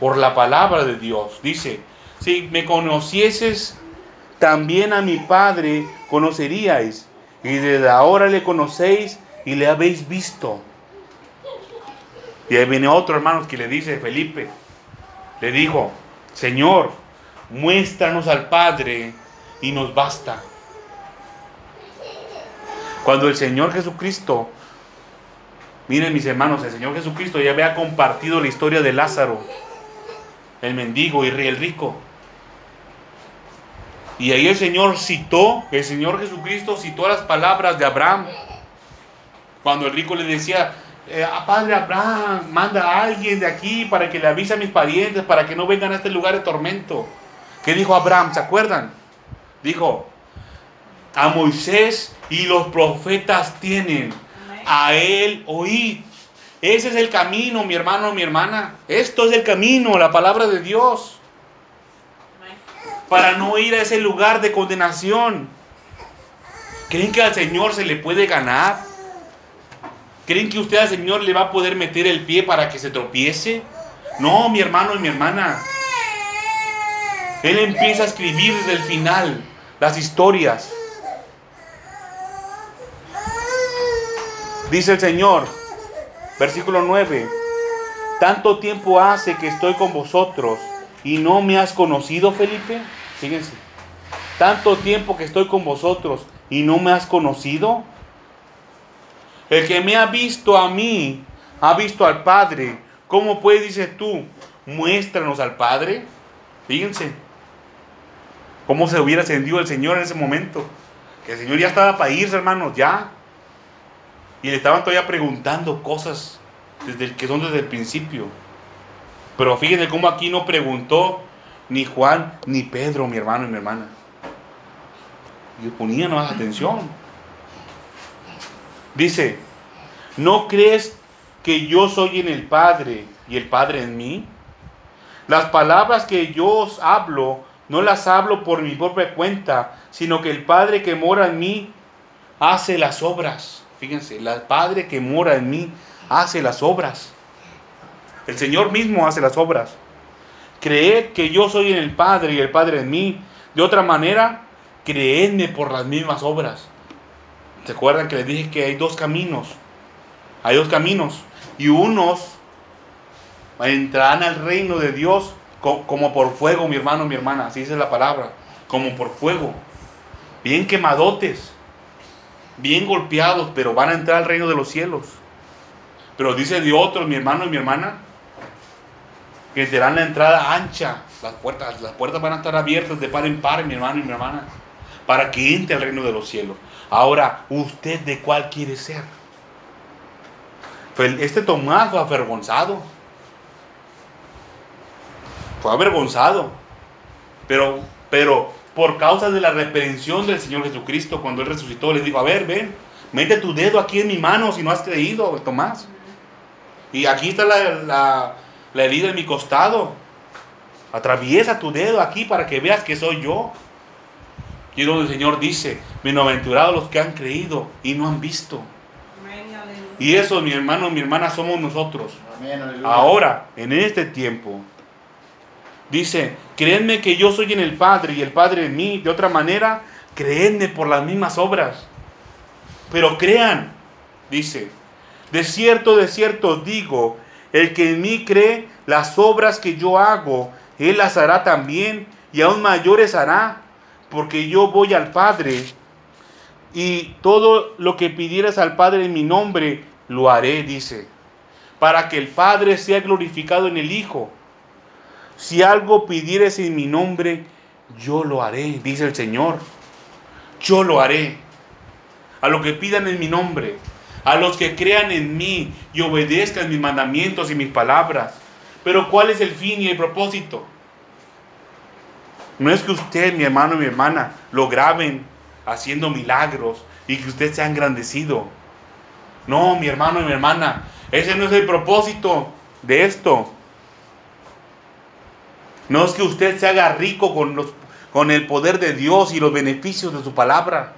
por la palabra de Dios. Dice, si me conocieses también a mi Padre conoceríais, y desde ahora le conocéis y le habéis visto. Y ahí viene otro hermano que le dice, Felipe, le dijo, Señor, muéstranos al Padre y nos basta. Cuando el Señor Jesucristo, miren mis hermanos, el Señor Jesucristo ya había compartido la historia de Lázaro, el mendigo y el rico. Y ahí el Señor citó, el Señor Jesucristo citó las palabras de Abraham. Cuando el rico le decía, eh, Padre Abraham, manda a alguien de aquí para que le avise a mis parientes, para que no vengan a este lugar de tormento. ¿Qué dijo Abraham? ¿Se acuerdan? Dijo, a Moisés y los profetas tienen, a él oíd. Ese es el camino, mi hermano, mi hermana. Esto es el camino, la palabra de Dios para no ir a ese lugar de condenación. ¿Creen que al Señor se le puede ganar? ¿Creen que usted al Señor le va a poder meter el pie para que se tropiece? No, mi hermano y mi hermana. Él empieza a escribir desde el final las historias. Dice el Señor, versículo 9, tanto tiempo hace que estoy con vosotros y no me has conocido, Felipe. Fíjense, tanto tiempo que estoy con vosotros y no me has conocido. El que me ha visto a mí, ha visto al Padre. ¿Cómo pues dices tú? Muéstranos al Padre. Fíjense, cómo se hubiera ascendido el Señor en ese momento. Que el Señor ya estaba para irse, hermanos, ya. Y le estaban todavía preguntando cosas desde el, que son desde el principio. Pero fíjense cómo aquí no preguntó ni Juan, ni Pedro, mi hermano y mi hermana. Y ponían más atención. Dice, ¿no crees que yo soy en el Padre y el Padre en mí? Las palabras que yo os hablo, no las hablo por mi propia cuenta, sino que el Padre que mora en mí hace las obras. Fíjense, el Padre que mora en mí hace las obras. El Señor mismo hace las obras. Creed que yo soy en el Padre y el Padre en mí. De otra manera, creedme por las mismas obras. ¿Se acuerdan que les dije que hay dos caminos? Hay dos caminos. Y unos entrarán al reino de Dios como por fuego, mi hermano, mi hermana. Así dice la palabra. Como por fuego. Bien quemadotes. Bien golpeados, pero van a entrar al reino de los cielos. Pero dice de otros, mi hermano y mi hermana, que serán la entrada ancha. Las puertas, las puertas van a estar abiertas de par en par, mi hermano y mi hermana, para que entre al reino de los cielos. Ahora, ¿usted de cuál quiere ser? Este Tomás fue avergonzado. Fue avergonzado. Pero, pero por causa de la reprensión del Señor Jesucristo, cuando Él resucitó, le dijo, a ver, ven, mete tu dedo aquí en mi mano si no has creído, Tomás. Y aquí está la herida en mi costado. Atraviesa tu dedo aquí para que veas que soy yo. Y es donde el Señor dice, bienaventurados los que han creído y no han visto. Y eso, mi hermano, mi hermana, somos nosotros. Ahora, en este tiempo, dice, créenme que yo soy en el Padre y el Padre en mí. De otra manera, créenme por las mismas obras. Pero crean, dice, de cierto, de cierto os digo, el que en mí cree, las obras que yo hago, él las hará también y aún mayores hará, porque yo voy al Padre. Y todo lo que pidieras al Padre en mi nombre, lo haré, dice, para que el Padre sea glorificado en el Hijo. Si algo pidieres en mi nombre, yo lo haré, dice el Señor. Yo lo haré. A lo que pidan en mi nombre a los que crean en mí y obedezcan mis mandamientos y mis palabras. Pero ¿cuál es el fin y el propósito? No es que usted, mi hermano y mi hermana, lo graben haciendo milagros y que usted sea engrandecido. No, mi hermano y mi hermana, ese no es el propósito de esto. No es que usted se haga rico con, los, con el poder de Dios y los beneficios de su palabra.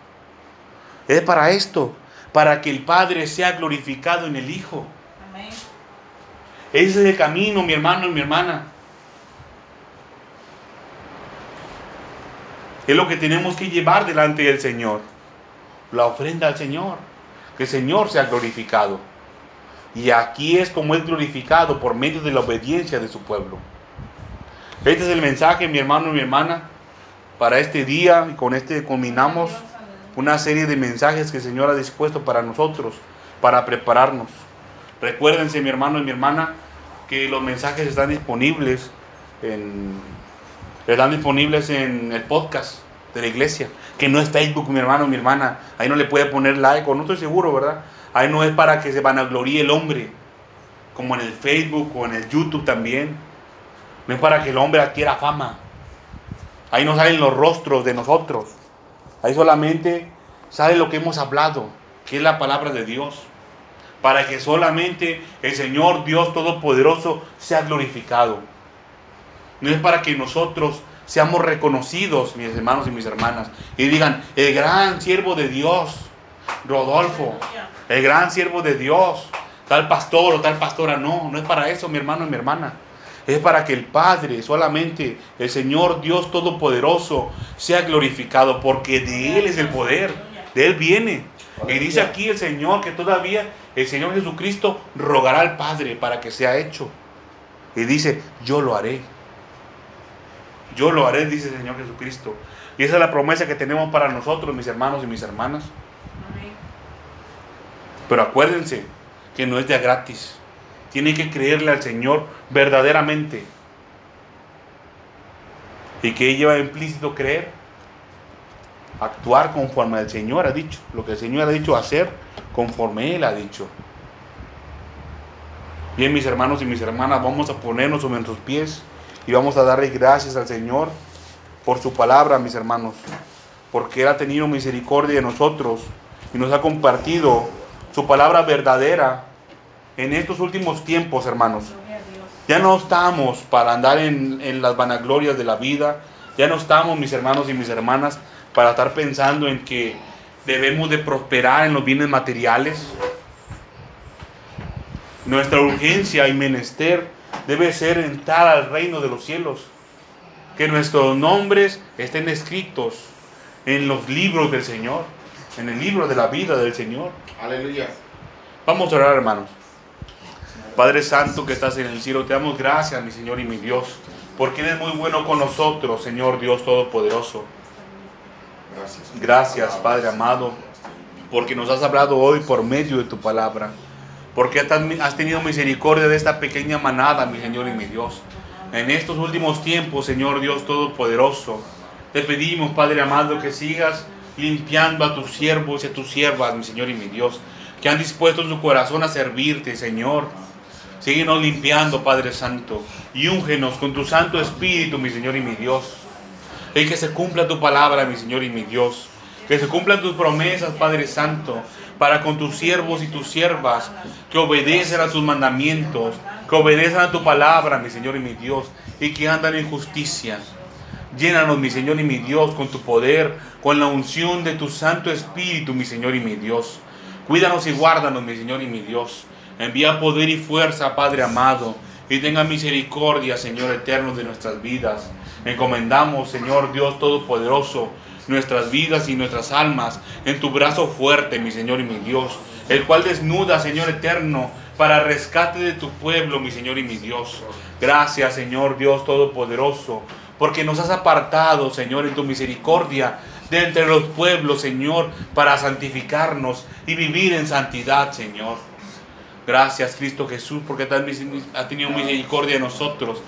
Es para esto, para que el Padre sea glorificado en el Hijo. Ese es el camino, mi hermano y mi hermana. Es lo que tenemos que llevar delante del Señor. La ofrenda al Señor. Que el Señor sea glorificado. Y aquí es como es glorificado por medio de la obediencia de su pueblo. Este es el mensaje, mi hermano y mi hermana, para este día. Y con este culminamos una serie de mensajes que el Señor ha dispuesto para nosotros, para prepararnos. Recuérdense, mi hermano y mi hermana, que los mensajes están disponibles en, están disponibles en el podcast de la iglesia, que no es Facebook, mi hermano, mi hermana. Ahí no le puede poner like, o no estoy seguro, ¿verdad? Ahí no es para que se vanagloríe el hombre, como en el Facebook o en el YouTube también. No es para que el hombre adquiera fama. Ahí no salen los rostros de nosotros. Ahí solamente sale lo que hemos hablado, que es la palabra de Dios. Para que solamente el Señor Dios Todopoderoso sea glorificado. No es para que nosotros seamos reconocidos, mis hermanos y mis hermanas, y digan, el gran siervo de Dios, Rodolfo, el gran siervo de Dios, tal pastor o tal pastora. No, no es para eso, mi hermano y mi hermana. Es para que el Padre, solamente el Señor Dios Todopoderoso, sea glorificado, porque de Él es el poder, de Él viene. Y dice aquí el Señor que todavía el Señor Jesucristo rogará al Padre para que sea hecho. Y dice, yo lo haré. Yo lo haré, dice el Señor Jesucristo. Y esa es la promesa que tenemos para nosotros, mis hermanos y mis hermanas. Pero acuérdense que no es de gratis. Tienen que creerle al Señor verdaderamente. ¿Y que lleva implícito creer? Actuar conforme el Señor ha dicho. Lo que el Señor ha dicho hacer conforme Él ha dicho. Bien, mis hermanos y mis hermanas, vamos a ponernos sobre nuestros pies y vamos a darle gracias al Señor por su palabra, mis hermanos. Porque Él ha tenido misericordia de nosotros y nos ha compartido su palabra verdadera en estos últimos tiempos, hermanos. Ya no estamos para andar en, en, las vanaglorias de la vida. Ya no estamos, mis hermanos y mis hermanas, para estar pensando en que debemos de prosperar en los bienes materiales. Nuestra urgencia y menester debe ser entrar al reino de los cielos. Que nuestros nombres estén escritos en los libros del Señor, en el libro de la vida del Señor.
Aleluya.
Vamos a orar, hermanos. Padre Santo que estás en el cielo, te damos gracias, mi Señor y mi Dios, porque eres muy bueno con nosotros, Señor Dios Todopoderoso.
Gracias.
Gracias, Padre amado, porque nos has hablado hoy por medio de tu palabra, porque has tenido misericordia de esta pequeña manada, mi Señor y mi Dios. En estos últimos tiempos, Señor Dios Todopoderoso, te pedimos, Padre amado, que sigas limpiando a tus siervos y a tus siervas, mi Señor y mi Dios, que han dispuesto su corazón a servirte, Señor. Síguenos limpiando, Padre Santo, y úngenos con tu Santo Espíritu, mi Señor y mi Dios. Y que se cumpla tu palabra, mi Señor y mi Dios. Que se cumplan tus promesas, Padre Santo, para con tus siervos y tus siervas, que obedecen a tus mandamientos, que obedecen a tu palabra, mi Señor y mi Dios, y que andan en justicia. Llénanos, mi Señor y mi Dios, con tu poder, con la unción de tu Santo Espíritu, mi Señor y mi Dios. Cuídanos y guárdanos, mi Señor y mi Dios. Envía poder y fuerza, Padre amado, y tenga misericordia, Señor eterno, de nuestras vidas. Encomendamos, Señor Dios Todopoderoso, nuestras vidas y nuestras almas en tu brazo fuerte, mi Señor y mi Dios, el cual desnuda, Señor eterno, para rescate de tu pueblo, mi Señor y mi Dios. Gracias, Señor Dios Todopoderoso, porque nos has apartado, Señor, en tu misericordia de entre los pueblos, Señor, para santificarnos y vivir en santidad, Señor. Gracias, Cristo Jesús, porque has tenido misericordia de nosotros.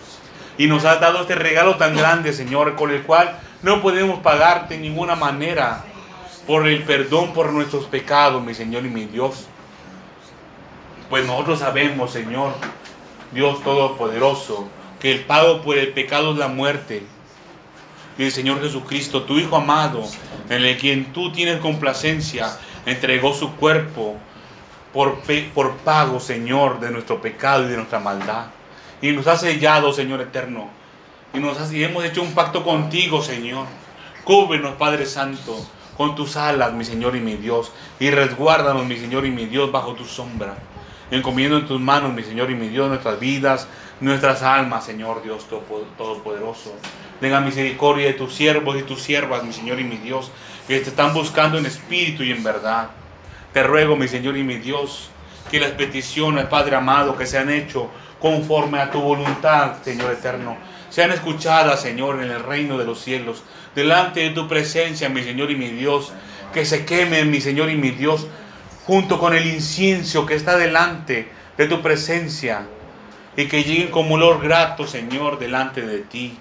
Y nos has dado este regalo tan grande, Señor, con el cual no podemos pagarte de ninguna manera por el perdón por nuestros pecados, mi Señor y mi Dios. Pues nosotros sabemos, Señor, Dios Todopoderoso, que el pago por el pecado es la muerte. Y el Señor Jesucristo, tu Hijo amado, en el quien tú tienes complacencia, entregó su cuerpo por, por pago, Señor, de nuestro pecado y de nuestra maldad. Y nos ha sellado, Señor eterno. Y, nos y hemos hecho un pacto contigo, Señor. Cúbrenos, Padre Santo, con tus alas, mi Señor y mi Dios. Y resguárdanos, mi Señor y mi Dios, bajo tu sombra. Encomiendo en tus manos, mi Señor y mi Dios, nuestras vidas, nuestras almas, Señor Dios Todopoderoso. Tenga misericordia de tus siervos y tus siervas, mi Señor y mi Dios, que te están buscando en espíritu y en verdad. Te ruego, mi Señor y mi Dios, que las peticiones, Padre amado, que se han hecho conforme a tu voluntad, Señor eterno, sean escuchadas, Señor, en el reino de los cielos, delante de tu presencia, mi Señor y mi Dios, que se quemen, mi Señor y mi Dios, junto con el incienso que está delante de tu presencia, y que lleguen como olor grato, Señor, delante de ti.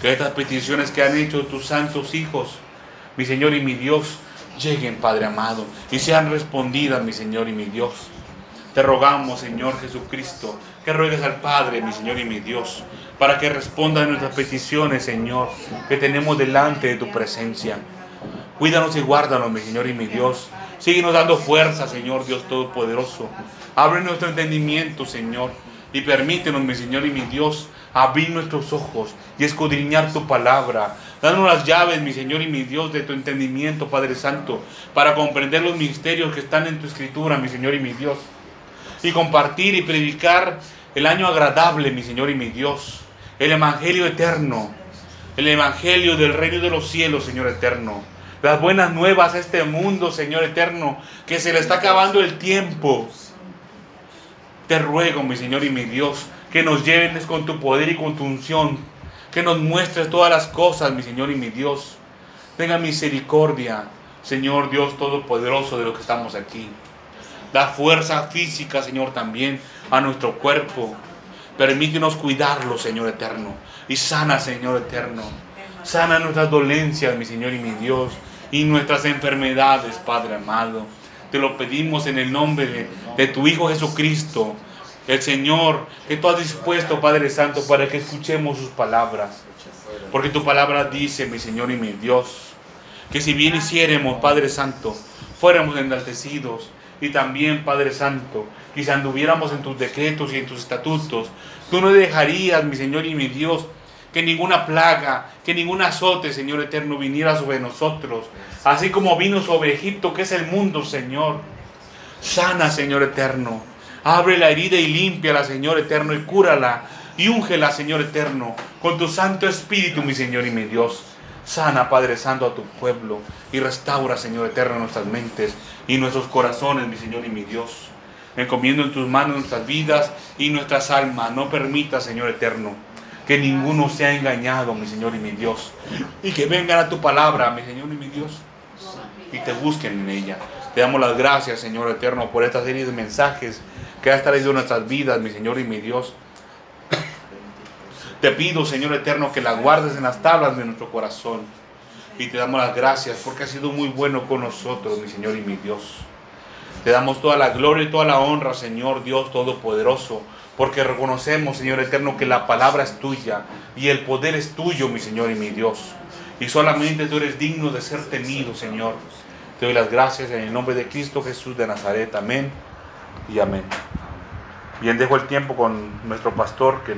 Que estas peticiones que han hecho tus santos hijos, mi Señor y mi Dios, lleguen, Padre amado, y sean respondidas, mi Señor y mi Dios. Te rogamos, Señor Jesucristo, que ruegues al Padre, mi Señor y mi Dios, para que responda a nuestras peticiones, Señor, que tenemos delante de tu presencia. Cuídanos y guárdanos, mi Señor y mi Dios. Síguenos dando fuerza, Señor Dios Todopoderoso. Abre nuestro entendimiento, Señor, y permítenos, mi Señor y mi Dios, abrir nuestros ojos y escudriñar tu palabra. Danos las llaves, mi Señor y mi Dios, de tu entendimiento, Padre Santo, para comprender los misterios que están en tu escritura, mi Señor y mi Dios. Y compartir y predicar el año agradable, mi Señor y mi Dios. El Evangelio eterno. El Evangelio del reino de los cielos, Señor eterno. Las buenas nuevas a este mundo, Señor eterno, que se le está acabando el tiempo. Te ruego, mi Señor y mi Dios, que nos llenes con tu poder y con tu unción, que nos muestres todas las cosas, mi Señor y mi Dios. Tenga misericordia, Señor Dios Todopoderoso, de lo que estamos aquí. Da fuerza física, Señor, también a nuestro cuerpo. Permítenos cuidarlo, Señor eterno. Y sana, Señor eterno. Sana nuestras dolencias, mi Señor y mi Dios. Y nuestras enfermedades, Padre amado. Te lo pedimos en el nombre de, tu Hijo Jesucristo, el Señor, que tú has dispuesto, Padre Santo, para que escuchemos sus palabras. Porque tu palabra dice, mi Señor y mi Dios, que si bien hiciéramos, Padre Santo, fuéramos enaltecidos, y también, Padre Santo, que si anduviéramos en tus decretos y en tus estatutos, tú no dejarías, mi Señor y mi Dios, que ninguna plaga, que ningún azote, Señor eterno, viniera sobre nosotros, así como vino sobre Egipto, que es el mundo, Señor. Sana, Señor eterno. Abre la herida y límpiala, Señor eterno, y cúrala. Y úngela, Señor eterno, con tu Santo Espíritu, mi Señor y mi Dios. Sana, Padre Santo, a tu pueblo y restaura, Señor eterno, nuestras mentes y nuestros corazones, mi Señor y mi Dios. Encomiendo en tus manos nuestras vidas y nuestras almas. No permita, Señor eterno, que ninguno sea engañado, mi Señor y mi Dios. Y que vengan a tu palabra, mi Señor y mi Dios, y te busquen en ella. Te damos las gracias, Señor eterno, por esta serie de mensajes que has traído nuestras vidas, mi Señor y mi Dios. Te pido, Señor eterno, que la guardes en las tablas de nuestro corazón. Y te damos las gracias porque has sido muy bueno con nosotros, mi Señor y mi Dios. Te damos toda la gloria y toda la honra, Señor Dios Todopoderoso porque reconocemos, Señor eterno, que la palabra es tuya y el poder es tuyo, mi Señor y mi Dios. Y solamente tú eres digno de ser temido, Señor. Te doy las gracias en el nombre de Cristo Jesús de Nazaret. Amén y amén. Bien, dejo el tiempo con nuestro pastor que